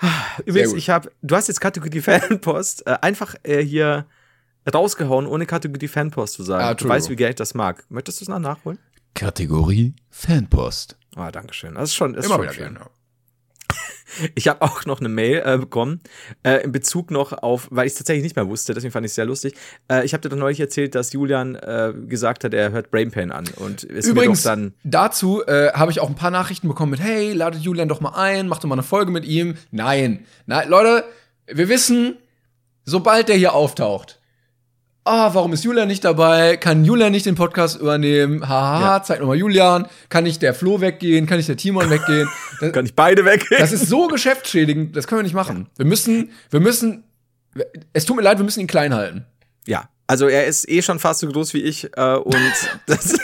S3: Übrigens, ich habe, du hast jetzt Kategorie Fanpost äh, einfach äh, hier rausgehauen, ohne Kategorie Fanpost zu sagen.
S2: Ah,
S3: du weißt, wie gerne ich das mag. Möchtest du es noch nachholen?
S2: Kategorie Fanpost.
S3: Ah, danke schön. Das ist schon, das ist
S2: Immer
S3: schon
S2: wieder
S3: schön.
S2: gerne.
S3: Ich habe auch noch eine Mail äh, bekommen, äh, in Bezug noch auf, weil ich es tatsächlich nicht mehr wusste, deswegen fand ich es sehr lustig. Äh, ich habe dir doch neulich erzählt, dass Julian äh, gesagt hat, er hört Brain Pain an. Und ist mir
S2: Übrigens,
S3: doch dann.
S2: dazu äh, habe ich auch ein paar Nachrichten bekommen mit, hey, ladet Julian doch mal ein, macht doch mal eine Folge mit ihm. Nein. Nein, Leute, wir wissen, sobald der hier auftaucht, ah, warum ist Julian nicht dabei? Kann Julian nicht den Podcast übernehmen? Haha,
S3: Ja.
S2: zeig nochmal Julian. Kann nicht der Flo weggehen? Kann nicht der Timon weggehen? Das,
S3: Kann ich beide weg?
S2: das ist so geschäftsschädigend, das können wir nicht machen. Wir müssen, wir müssen, es tut mir leid, wir müssen ihn klein halten.
S3: Ja, also er ist eh schon fast so groß wie ich äh, und das,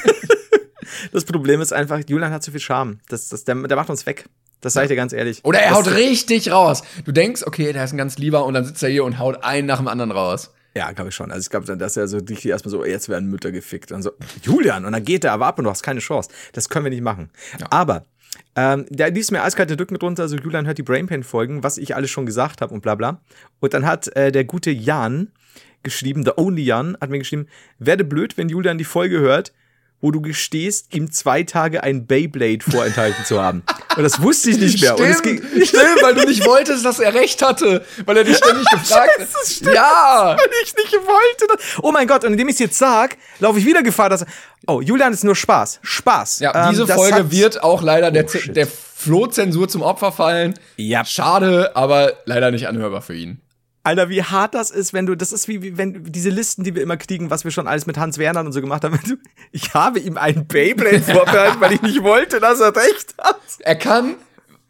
S3: das Problem ist einfach, Julian hat zu viel Charme. Das, das, der, der macht uns weg. Das sage ich dir ganz ehrlich.
S2: Oder er
S3: das,
S2: haut richtig raus. Du denkst, okay, der ist ein ganz lieber und dann sitzt er hier und haut einen nach dem anderen raus.
S3: Ja, glaube ich schon. Also ich glaube, dann, dass er so richtig erstmal so, jetzt werden Mütter gefickt. Und so, Julian, und dann geht er aber ab und du hast keine Chance. Das können wir nicht machen. Aber ähm, der ließ mir eiskalte Rücken drunter, also Julian hört die Brainpain-Folgen, was ich alles schon gesagt habe und bla bla. Und dann hat äh, der gute Jan geschrieben, the only Jan, hat mir geschrieben, werde blöd, wenn Julian die Folge hört, wo du gestehst, ihm zwei Tage ein Beyblade vorenthalten zu haben. Und das wusste ich nicht mehr. Und es ging,
S2: stimmt, weil du nicht wolltest, dass er recht hatte, weil er dich ständig gefragt hat. Ja,
S3: weil ich nicht wollte. Oh mein Gott, und indem ich es jetzt sag, laufe ich wieder Gefahr, dass. Oh, Julian ist nur Spaß. Spaß.
S2: ja diese
S3: Ähm, das
S2: Folge
S3: hat-
S2: wird auch leider der,
S3: Oh, shit.
S2: der Flohzensur zum Opfer fallen.
S3: Ja.
S2: Schade, aber leider nicht anhörbar für ihn.
S3: Alter, wie hart das ist, wenn du, das ist wie, wie wenn diese Listen, die wir immer kriegen, was wir schon alles mit Hans Werner und so gemacht haben. Du, ich habe ihm einen Beyblade vorbereitet, weil ich nicht wollte, dass er recht hat.
S2: Er kann,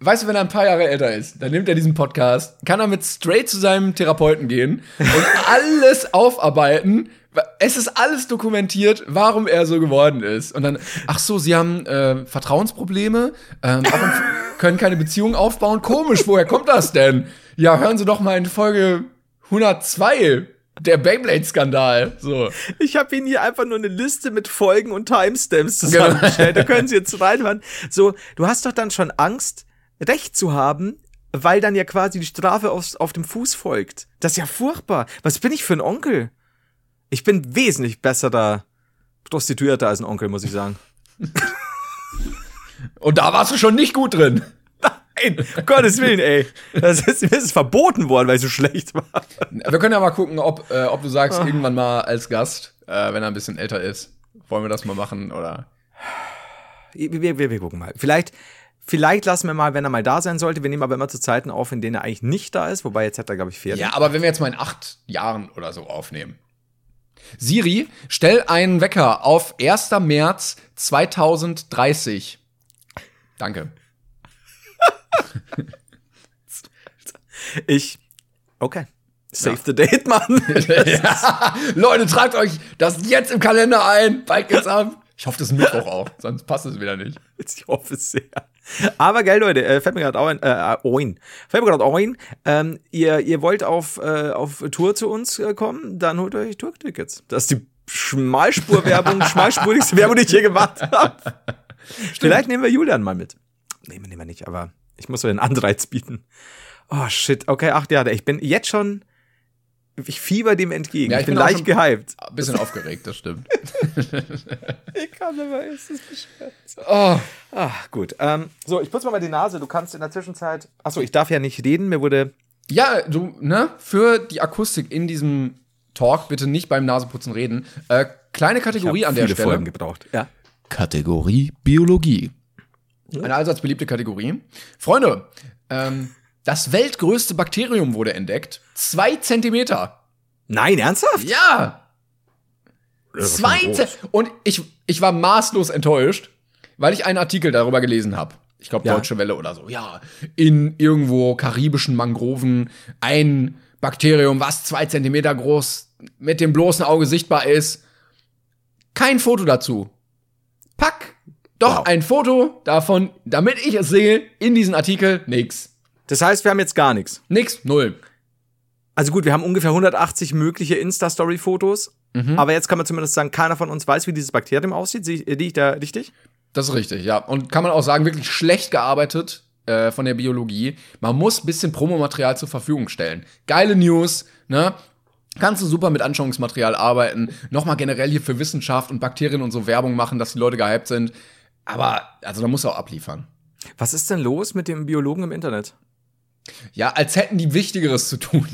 S2: weißt du, wenn er ein paar Jahre älter ist, dann nimmt er diesen Podcast, kann er mit straight zu seinem Therapeuten gehen und alles aufarbeiten. Es ist alles dokumentiert, warum er so geworden ist. Und dann, ach so, sie haben äh, Vertrauensprobleme, ähm, können keine Beziehung aufbauen. Komisch, woher kommt das denn? Ja, hören Sie doch mal in Folge 102, der Beyblade-Skandal. So.
S3: Ich habe Ihnen hier einfach nur eine Liste mit Folgen und Timestamps zusammengestellt. Da können Sie jetzt reinhören. So, du hast doch dann schon Angst, Recht zu haben, weil dann ja quasi die Strafe auf, auf dem Fuß folgt. Das ist ja furchtbar. Was bin ich für ein Onkel? Ich bin wesentlich besserer Prostituierter als ein Onkel, muss ich sagen.
S2: Und da warst du schon nicht gut drin.
S3: Nein, um Gottes Willen, ey. Das ist, mir ist verboten worden, weil ich so schlecht war.
S2: Wir können ja mal gucken, ob, äh, ob du sagst, irgendwann mal als Gast, äh, wenn er ein bisschen älter ist. Wollen wir das mal machen oder?
S3: Wir, wir, wir gucken mal. Vielleicht, vielleicht lassen wir mal, wenn er mal da sein sollte. Wir nehmen aber immer zu Zeiten auf, in denen er eigentlich nicht da ist. Wobei jetzt hat er, glaube ich, Ferien.
S2: Ja, aber wenn wir jetzt mal in acht Jahren oder so aufnehmen. Siri, stell einen Wecker auf 1. März 2030. Danke.
S3: Ich. Okay. Save the date, Mann.
S2: ja. Leute, tragt euch das jetzt im Kalender ein. Bald geht's ab. Ich hoffe, das ist Mittwoch auch, sonst passt es wieder nicht.
S3: Ich hoffe es sehr. Aber geil, Leute, äh, fällt mir gerade ein, äh, ein. Fällt mir gerade ein, ähm, ihr, ihr wollt auf, äh, auf Tour zu uns äh, kommen, dann holt euch Tourtickets. Das ist die Schmalspurwerbung, schmalspurigste Werbung, die ich je gemacht habe. Vielleicht nehmen wir Julian mal mit. Nehmen wir, nehmen wir nicht, aber ich muss so den Anreiz bieten. Oh shit, okay, acht Jahre. Ich bin jetzt schon ich fieber dem entgegen.
S2: Ja,
S3: ich,
S2: ich
S3: bin
S2: bin
S3: leicht gehypt.
S2: Ein bisschen aufgeregt, das stimmt.
S3: Ich kann aber, es ist bescheuert.
S2: Oh,
S3: Ah, gut. Ähm, so, ich putze mal die Nase. Du kannst in der Zwischenzeit. Achso, ich darf ja nicht reden. Mir wurde.
S2: Ja, du, ne, für die Akustik in diesem Talk bitte nicht beim Naseputzen reden. Äh, kleine Kategorie an der
S3: viele
S2: Stelle.
S3: Folgen gebraucht. Ja.
S2: Kategorie Biologie. Eine allseits beliebte Kategorie. Freunde, ähm, das weltgrößte Bakterium wurde entdeckt. Zwei Zentimeter.
S3: Nein, ernsthaft?
S2: Ja,
S3: Das ist
S2: zwei
S3: schon groß.
S2: Zentimeter. Und ich, ich war maßlos enttäuscht, weil ich einen Artikel darüber gelesen habe. Ich glaube,
S3: Ja.
S2: Deutsche Welle oder so. Ja, in irgendwo karibischen Mangroven ein Bakterium, was zwei Zentimeter groß mit dem bloßen Auge sichtbar ist. Kein Foto dazu. Pack doch
S3: Wow.
S2: ein Foto davon, damit ich es sehe, in diesen Artikel. Nix.
S3: Das heißt, wir haben jetzt gar nichts.
S2: Nix. Null.
S3: Also gut, wir haben ungefähr 180 mögliche Insta-Story-Fotos.
S2: Mhm.
S3: Aber jetzt kann man zumindest sagen, keiner von uns weiß, wie dieses Bakterium aussieht. Sehe ich da richtig?
S2: Das ist richtig, ja. Und kann man auch sagen, wirklich schlecht gearbeitet äh, von der Biologie. Man muss ein bisschen Promomaterial zur Verfügung stellen. Geile News, ne? Kannst du super mit Anschauungsmaterial arbeiten. Nochmal generell hier für Wissenschaft und Bakterien und so Werbung machen, dass die Leute gehypt sind. Aber, also da musst du auch abliefern.
S3: Was ist denn los mit dem Biologen im Internet?
S2: Ja, als hätten die Wichtigeres zu tun.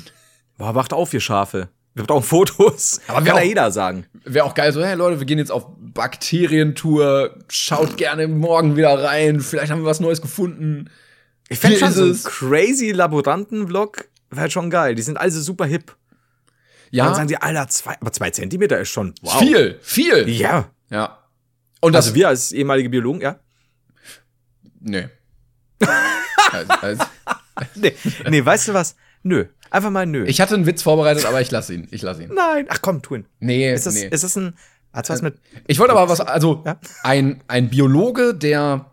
S3: Boah, wacht auf, ihr Schafe. Wir brauchen Fotos.
S2: Aber
S3: Kann ja
S2: auch-
S3: jeder sagen.
S2: Wäre auch geil, so, hey Leute, wir gehen jetzt auf Bakterientour. Schaut gerne morgen wieder rein. Vielleicht haben wir was Neues gefunden.
S3: Ich fände schon so ein
S2: es.
S3: crazy Laboranten-Vlog wäre schon geil. Die sind alle so super hip.
S2: Ja,
S3: Dann sagen die, Alter, zwei, aber zwei Zentimeter ist schon wow.
S2: viel, viel.
S3: Ja.
S2: Ja. Und das,
S3: Also wir als ehemalige Biologen, ja.
S2: Nee. also, also,
S3: Nee, nee, weißt du was? Nö. Einfach mal nö.
S2: ich hatte einen Witz vorbereitet, aber ich lasse ihn. Ich lasse ihn.
S3: Nein. Ach komm, tu ihn.
S2: Nee,
S3: Ist das,
S2: nee.
S3: ist das ein. Hat's was mit.
S2: Ich wollte aber was, also
S3: Ja.
S2: ein, ein Biologe, der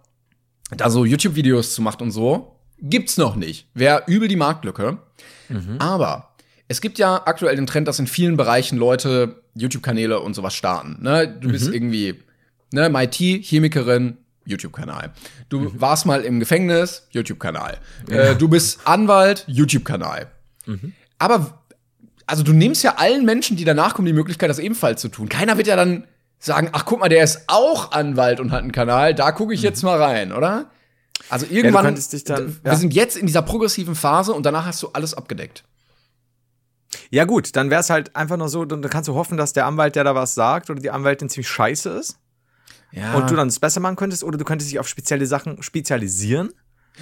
S2: da so YouTube-Videos zu macht und so, gibt's noch nicht. Wäre übel die Marktlücke. Aber es gibt ja aktuell den Trend, dass in vielen Bereichen Leute YouTube-Kanäle und sowas starten. Ne? Du bist irgendwie ne, MIT, Chemikerin, YouTube-Kanal. Du warst mal im Gefängnis, YouTube-Kanal. Äh, du bist Anwalt, YouTube-Kanal. Aber also du nimmst ja allen Menschen, die danach kommen, die Möglichkeit, das ebenfalls zu tun. Keiner wird ja dann sagen, ach guck mal, der ist auch Anwalt und hat einen Kanal, da gucke ich jetzt mal rein, oder? Also irgendwann,
S3: dich dann-
S2: wir
S3: ja.
S2: sind jetzt in dieser progressiven Phase und danach hast du alles abgedeckt.
S3: Ja, gut, dann wäre es halt einfach nur so, dann kannst du hoffen, dass der Anwalt, der da was sagt, oder die Anwältin ziemlich scheiße ist.
S2: Ja,
S3: Und du dann es besser machen könntest, oder du könntest dich auf spezielle Sachen spezialisieren.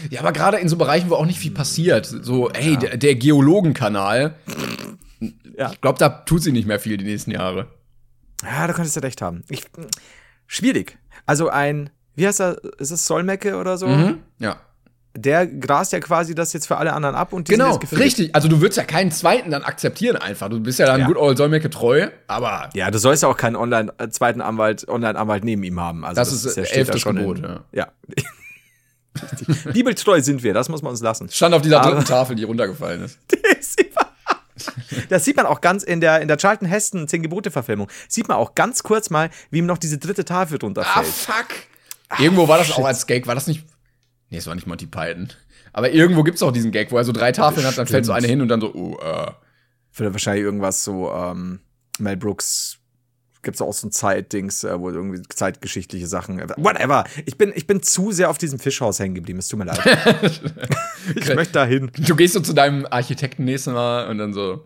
S2: ja aber gerade in so Bereichen, wo auch nicht viel passiert, so, ey, der, der Geologenkanal,
S3: Ja.
S2: ich glaube, da tut sie nicht mehr viel die nächsten Jahre.
S3: Ja, da könntest du recht haben. Ich, schwierig. Also ein, wie heißt er, ist es Solmecke oder so?
S2: Mhm. Ja.
S3: Der grast ja quasi das jetzt für alle anderen ab und die
S2: Genau,
S3: sind jetzt gefickt.
S2: richtig. Also du würdest ja keinen zweiten dann akzeptieren einfach. Du bist ja dann
S3: Ja.
S2: gut old Solmecke treu, aber
S3: Ja, du sollst ja auch keinen Online, äh, zweiten Anwalt, Online-Anwalt neben ihm haben. Also
S2: Das ist, äh,
S3: steht
S2: elftes
S3: schon
S2: Gebot,
S3: in-
S2: ja.
S3: Ja. Richtig. Bibeltreu sind wir, das muss man uns lassen.
S2: stand auf dieser
S3: Aber-
S2: dritten Tafel, die runtergefallen ist.
S3: Das sieht man- Das sieht man auch ganz in der, in der Charlton Heston 10 Gebote Verfilmung. Sieht man auch ganz kurz mal, wie ihm noch diese dritte Tafel
S2: Ah,
S3: runterfällt.
S2: fuck. Irgendwo war das auch als Gag, war das nicht. Nee, es war nicht Monty Python. Aber irgendwo gibt's auch diesen Gag, wo er so drei Tafeln hat, dann fällt so eine hin und dann so, oh, äh.
S3: Vielleicht wahrscheinlich irgendwas so, ähm, Mel Brooks gibt's auch so ein Zeitdings, äh, wo irgendwie zeitgeschichtliche Sachen. äh, Whatever. Ich bin, ich bin zu sehr auf diesem Fischhaus hängen geblieben. Es tut mir leid. ich möchte da hin.
S2: Du gehst so zu deinem Architekten nächstes Mal und dann so.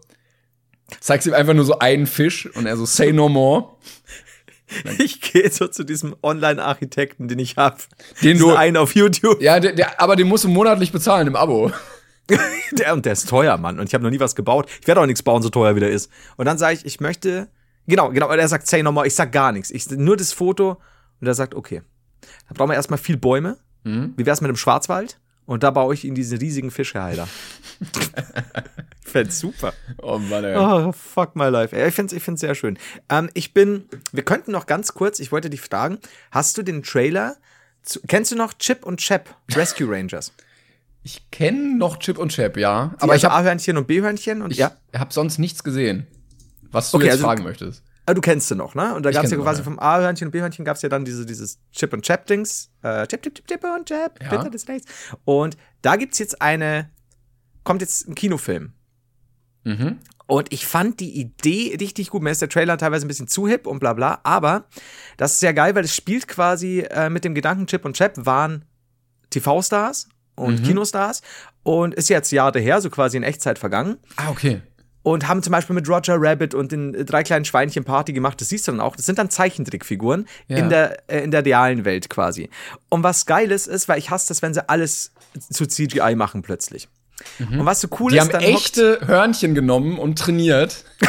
S2: Zeigst ihm einfach nur so einen Fisch und er so, say no more.
S3: Ich gehe so zu diesem Online-Architekten, den ich habe.
S2: Den du-
S3: einen auf YouTube.
S2: Ja, der, der, aber den musst du monatlich bezahlen im Abo.
S3: Der, und der ist teuer, Mann. Und ich habe noch nie was gebaut. Ich werde auch nichts bauen, so teuer wie der ist. Und dann sage ich, ich möchte. Genau, genau. Und er sagt, say no more. Ich sag gar nichts. Ich nur das Foto. Und er sagt, okay. Dann brauchen wir erstmal viel Bäume. Wie wär's mit dem Schwarzwald? Und da baue ich ihn diesen riesigen Fischeheider. Ich fänd's super.
S2: Oh Mann, ey.
S3: Oh, fuck my life. Ey, Ich find's, ich find's sehr schön. Ähm, ich bin, wir könnten noch ganz kurz, ich wollte dich fragen, hast du den Trailer, zu, kennst du noch Chip und Chap, Rescue Rangers?
S2: Ich kenne noch Chip und Chap, ja.
S3: Die
S2: Aber ich
S3: also
S2: habe
S3: A-Hörnchen und B-Hörnchen und
S2: ich
S3: ja.
S2: hab sonst nichts gesehen. Was du
S3: Okay,
S2: jetzt
S3: also-
S2: fragen möchtest.
S3: Ah, du kennst sie noch, ne? Und da
S2: Ich
S3: gab's ja quasi
S2: noch,
S3: vom A-Hörnchen und B-Hörnchen gab's ja dann diese, dieses Chip und Chap-Dings. Äh, Chip, Chip, Chip, Chip und Chap,
S2: Ja.
S3: Bitte des Rechts. Und da gibt's jetzt eine, kommt jetzt ein Kinofilm.
S2: Mhm.
S3: Und ich fand die Idee richtig gut. Mir ist der Trailer teilweise ein bisschen zu hip und bla bla. Aber das ist sehr geil, weil es spielt quasi äh, mit dem Gedanken, Chip und Chap waren TV-Stars und Kinostars und ist jetzt Jahre her, so quasi in Echtzeit vergangen.
S2: Ah, okay.
S3: Und haben zum Beispiel mit Roger Rabbit und den drei kleinen Schweinchen Party gemacht. Das siehst du dann auch. Das sind dann Zeichentrickfiguren
S2: Ja.
S3: in, der, äh, in der realen Welt quasi. Und was Geiles ist, weil ich hasse das, wenn sie alles zu CGI machen plötzlich. Und was so cool
S2: Die
S3: ist,
S2: haben
S3: dann
S2: echte Hörnchen genommen und trainiert.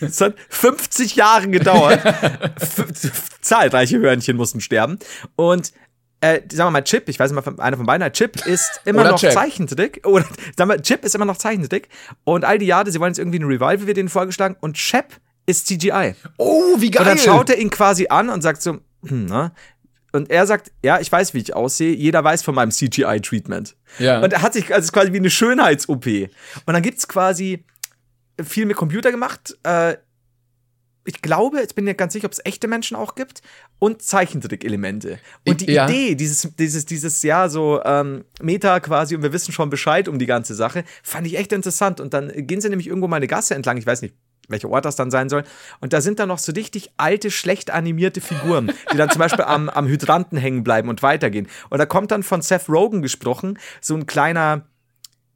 S3: Es hat 50 Jahre gedauert. Zahlreiche Hörnchen mussten sterben. Und äh, sagen wir mal, Chip, ich weiß nicht mal, einer von beiden, Chip ist immer
S2: Oder
S3: noch
S2: Chap.
S3: Zeichentrick. Oder sagen wir, Chip ist immer noch Zeichentrick. Und all die Jahre, sie wollen jetzt irgendwie ein Revival, wird denen vorgeschlagen. Und Chap ist CGI.
S2: Oh, wie geil.
S3: Und dann schaut er ihn quasi an und sagt so, hm, na? Und er sagt, ja, ich weiß, wie ich aussehe. Jeder weiß von meinem CGI-Treatment.
S2: Ja.
S3: Und er hat sich, also es ist quasi wie eine Schönheits-OP. Und dann gibt's quasi viel mit Computer gemacht. Äh, ich glaube, jetzt bin ich ganz sicher, ob es echte Menschen auch gibt und Zeichentrick-Elemente. Und die
S2: Ja.
S3: Idee, dieses, dieses, dieses, ja, so ähm, Meta quasi und wir wissen schon Bescheid um die ganze Sache, fand ich echt interessant. Und dann gehen sie nämlich irgendwo mal eine Gasse entlang, ich weiß nicht, welcher Ort das dann sein soll. Und da sind dann noch so richtig alte, schlecht animierte Figuren, die dann zum Beispiel am, am Hydranten hängen bleiben und weitergehen. Und da kommt dann von Seth Rogen gesprochen, so ein kleiner,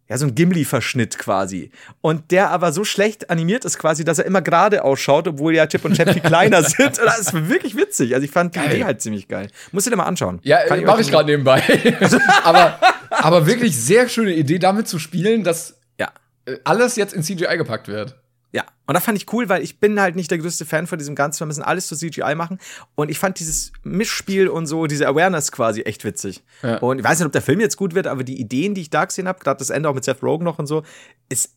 S3: ja, so ein Gimli-Verschnitt quasi. Und der aber so schlecht animiert ist quasi, dass er immer gerade ausschaut, obwohl ja Chip und Chap viel kleiner sind. Und das ist wirklich witzig. Also ich fand die
S2: Geil.
S3: Idee halt ziemlich geil. Musst du dir mal anschauen.
S2: Ja,
S3: Kann
S2: mache
S3: euch-
S2: ich gerade nebenbei. aber, aber wirklich sehr schöne Idee, damit zu spielen, dass
S3: Ja.
S2: äh, alles jetzt in CGI gepackt wird.
S3: Ja, und das fand ich cool, weil ich bin halt nicht der größte Fan von diesem Ganzen. Wir müssen alles zu CGI machen. Und ich fand dieses Mischspiel und so, diese Awareness quasi echt witzig.
S2: Ja.
S3: Und ich weiß nicht, ob der Film jetzt gut wird, aber die Ideen, die ich da gesehen habe, gerade das Ende auch mit Seth Rogen noch und so, ist,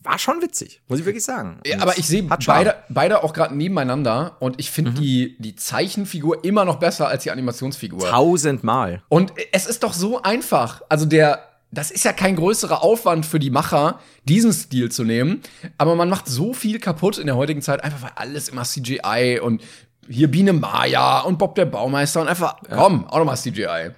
S3: war schon witzig, muss ich wirklich sagen.
S2: Ja, aber ich sehe beide, beide auch gerade nebeneinander und ich
S3: Mhm.
S2: finde die, die Zeichenfigur immer noch besser als die Animationsfigur.
S3: Tausendmal.
S2: Und es ist doch so einfach. Also der, das ist ja kein größerer Aufwand für die Macher, diesen Stil zu nehmen. Aber man macht so viel kaputt in der heutigen Zeit, einfach weil alles immer CGI und hier Biene Maya und Bob der Baumeister und einfach, komm, auch nochmal CGI.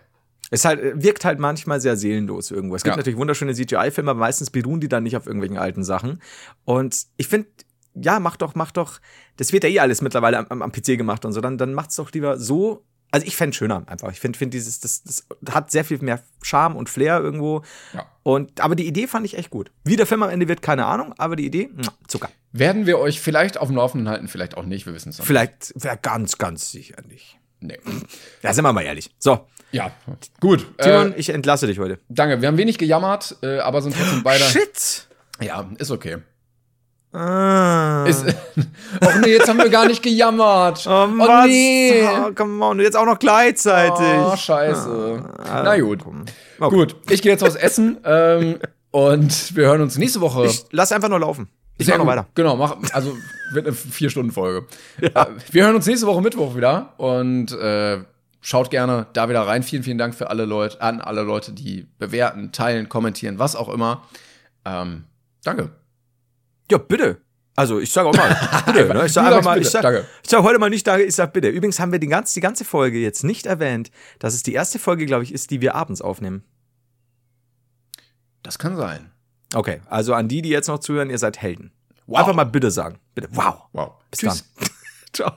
S3: Es halt, äh, wirkt halt manchmal sehr seelenlos irgendwo. Es gibt
S2: Ja.
S3: natürlich wunderschöne CGI-Filme, aber meistens beruhen die dann nicht auf irgendwelchen alten Sachen. Und ich finde, ja, mach doch, mach doch, das wird ja eh alles mittlerweile am, am, am PC gemacht und so, dann, dann macht's doch lieber so. Also ich fände schöner einfach. Ich finde, find dieses, das, das hat sehr viel mehr Charme und Flair irgendwo.
S2: Ja.
S3: Und, aber die Idee fand ich echt gut. Wie der Film am Ende wird, keine Ahnung, aber die Idee, Zucker.
S2: Werden wir euch vielleicht auf dem Laufenden halten, vielleicht auch nicht, wir wissen es noch.
S3: Vielleicht, wäre ganz, ganz sicher nicht.
S2: Nee.
S3: Ja, sind wir mal ehrlich. So,
S2: Ja, gut.
S3: Timon,
S2: Äh,
S3: ich entlasse dich heute.
S2: danke. Wir haben wenig gejammert, äh, aber sind trotzdem beide.
S3: Shit!
S2: Ja, ist okay.
S3: Ah.
S2: Ist, Och nee, jetzt haben wir gar nicht gejammert.
S3: Oh, was?
S2: nee.
S3: Oh, come on, jetzt auch noch gleichzeitig.
S2: Oh, scheiße. Na gut.
S3: Okay.
S2: Gut, ich gehe jetzt was essen ähm, und wir hören uns nächste Woche.
S3: Ich lass einfach nur laufen. Ich
S2: Sehr
S3: mach noch weiter.
S2: Genau, mach, also wird eine Vier-Stunden-Folge. Äh, wir hören uns nächste Woche Mittwoch wieder und äh, schaut gerne da wieder rein. Vielen, vielen Dank für alle Leute, an alle Leute, die bewerten, teilen, kommentieren, was auch immer. Ähm, danke.
S3: Ja, bitte. Also, ich sage auch mal, bitte. ne? Ich sage einfach mal,
S2: bitte.
S3: ich sag,
S2: Danke.
S3: ich sag heute mal nicht danke, ich sag bitte. Übrigens haben wir die ganze, die ganze Folge jetzt nicht erwähnt, dass es die erste Folge, glaube ich, ist, die wir abends aufnehmen.
S2: Das kann sein.
S3: Okay, also an die, die jetzt noch zuhören, ihr seid Helden.
S2: Wow.
S3: Einfach mal bitte sagen. Bitte. Wow.
S2: Wow.
S3: Bis dann. Ciao.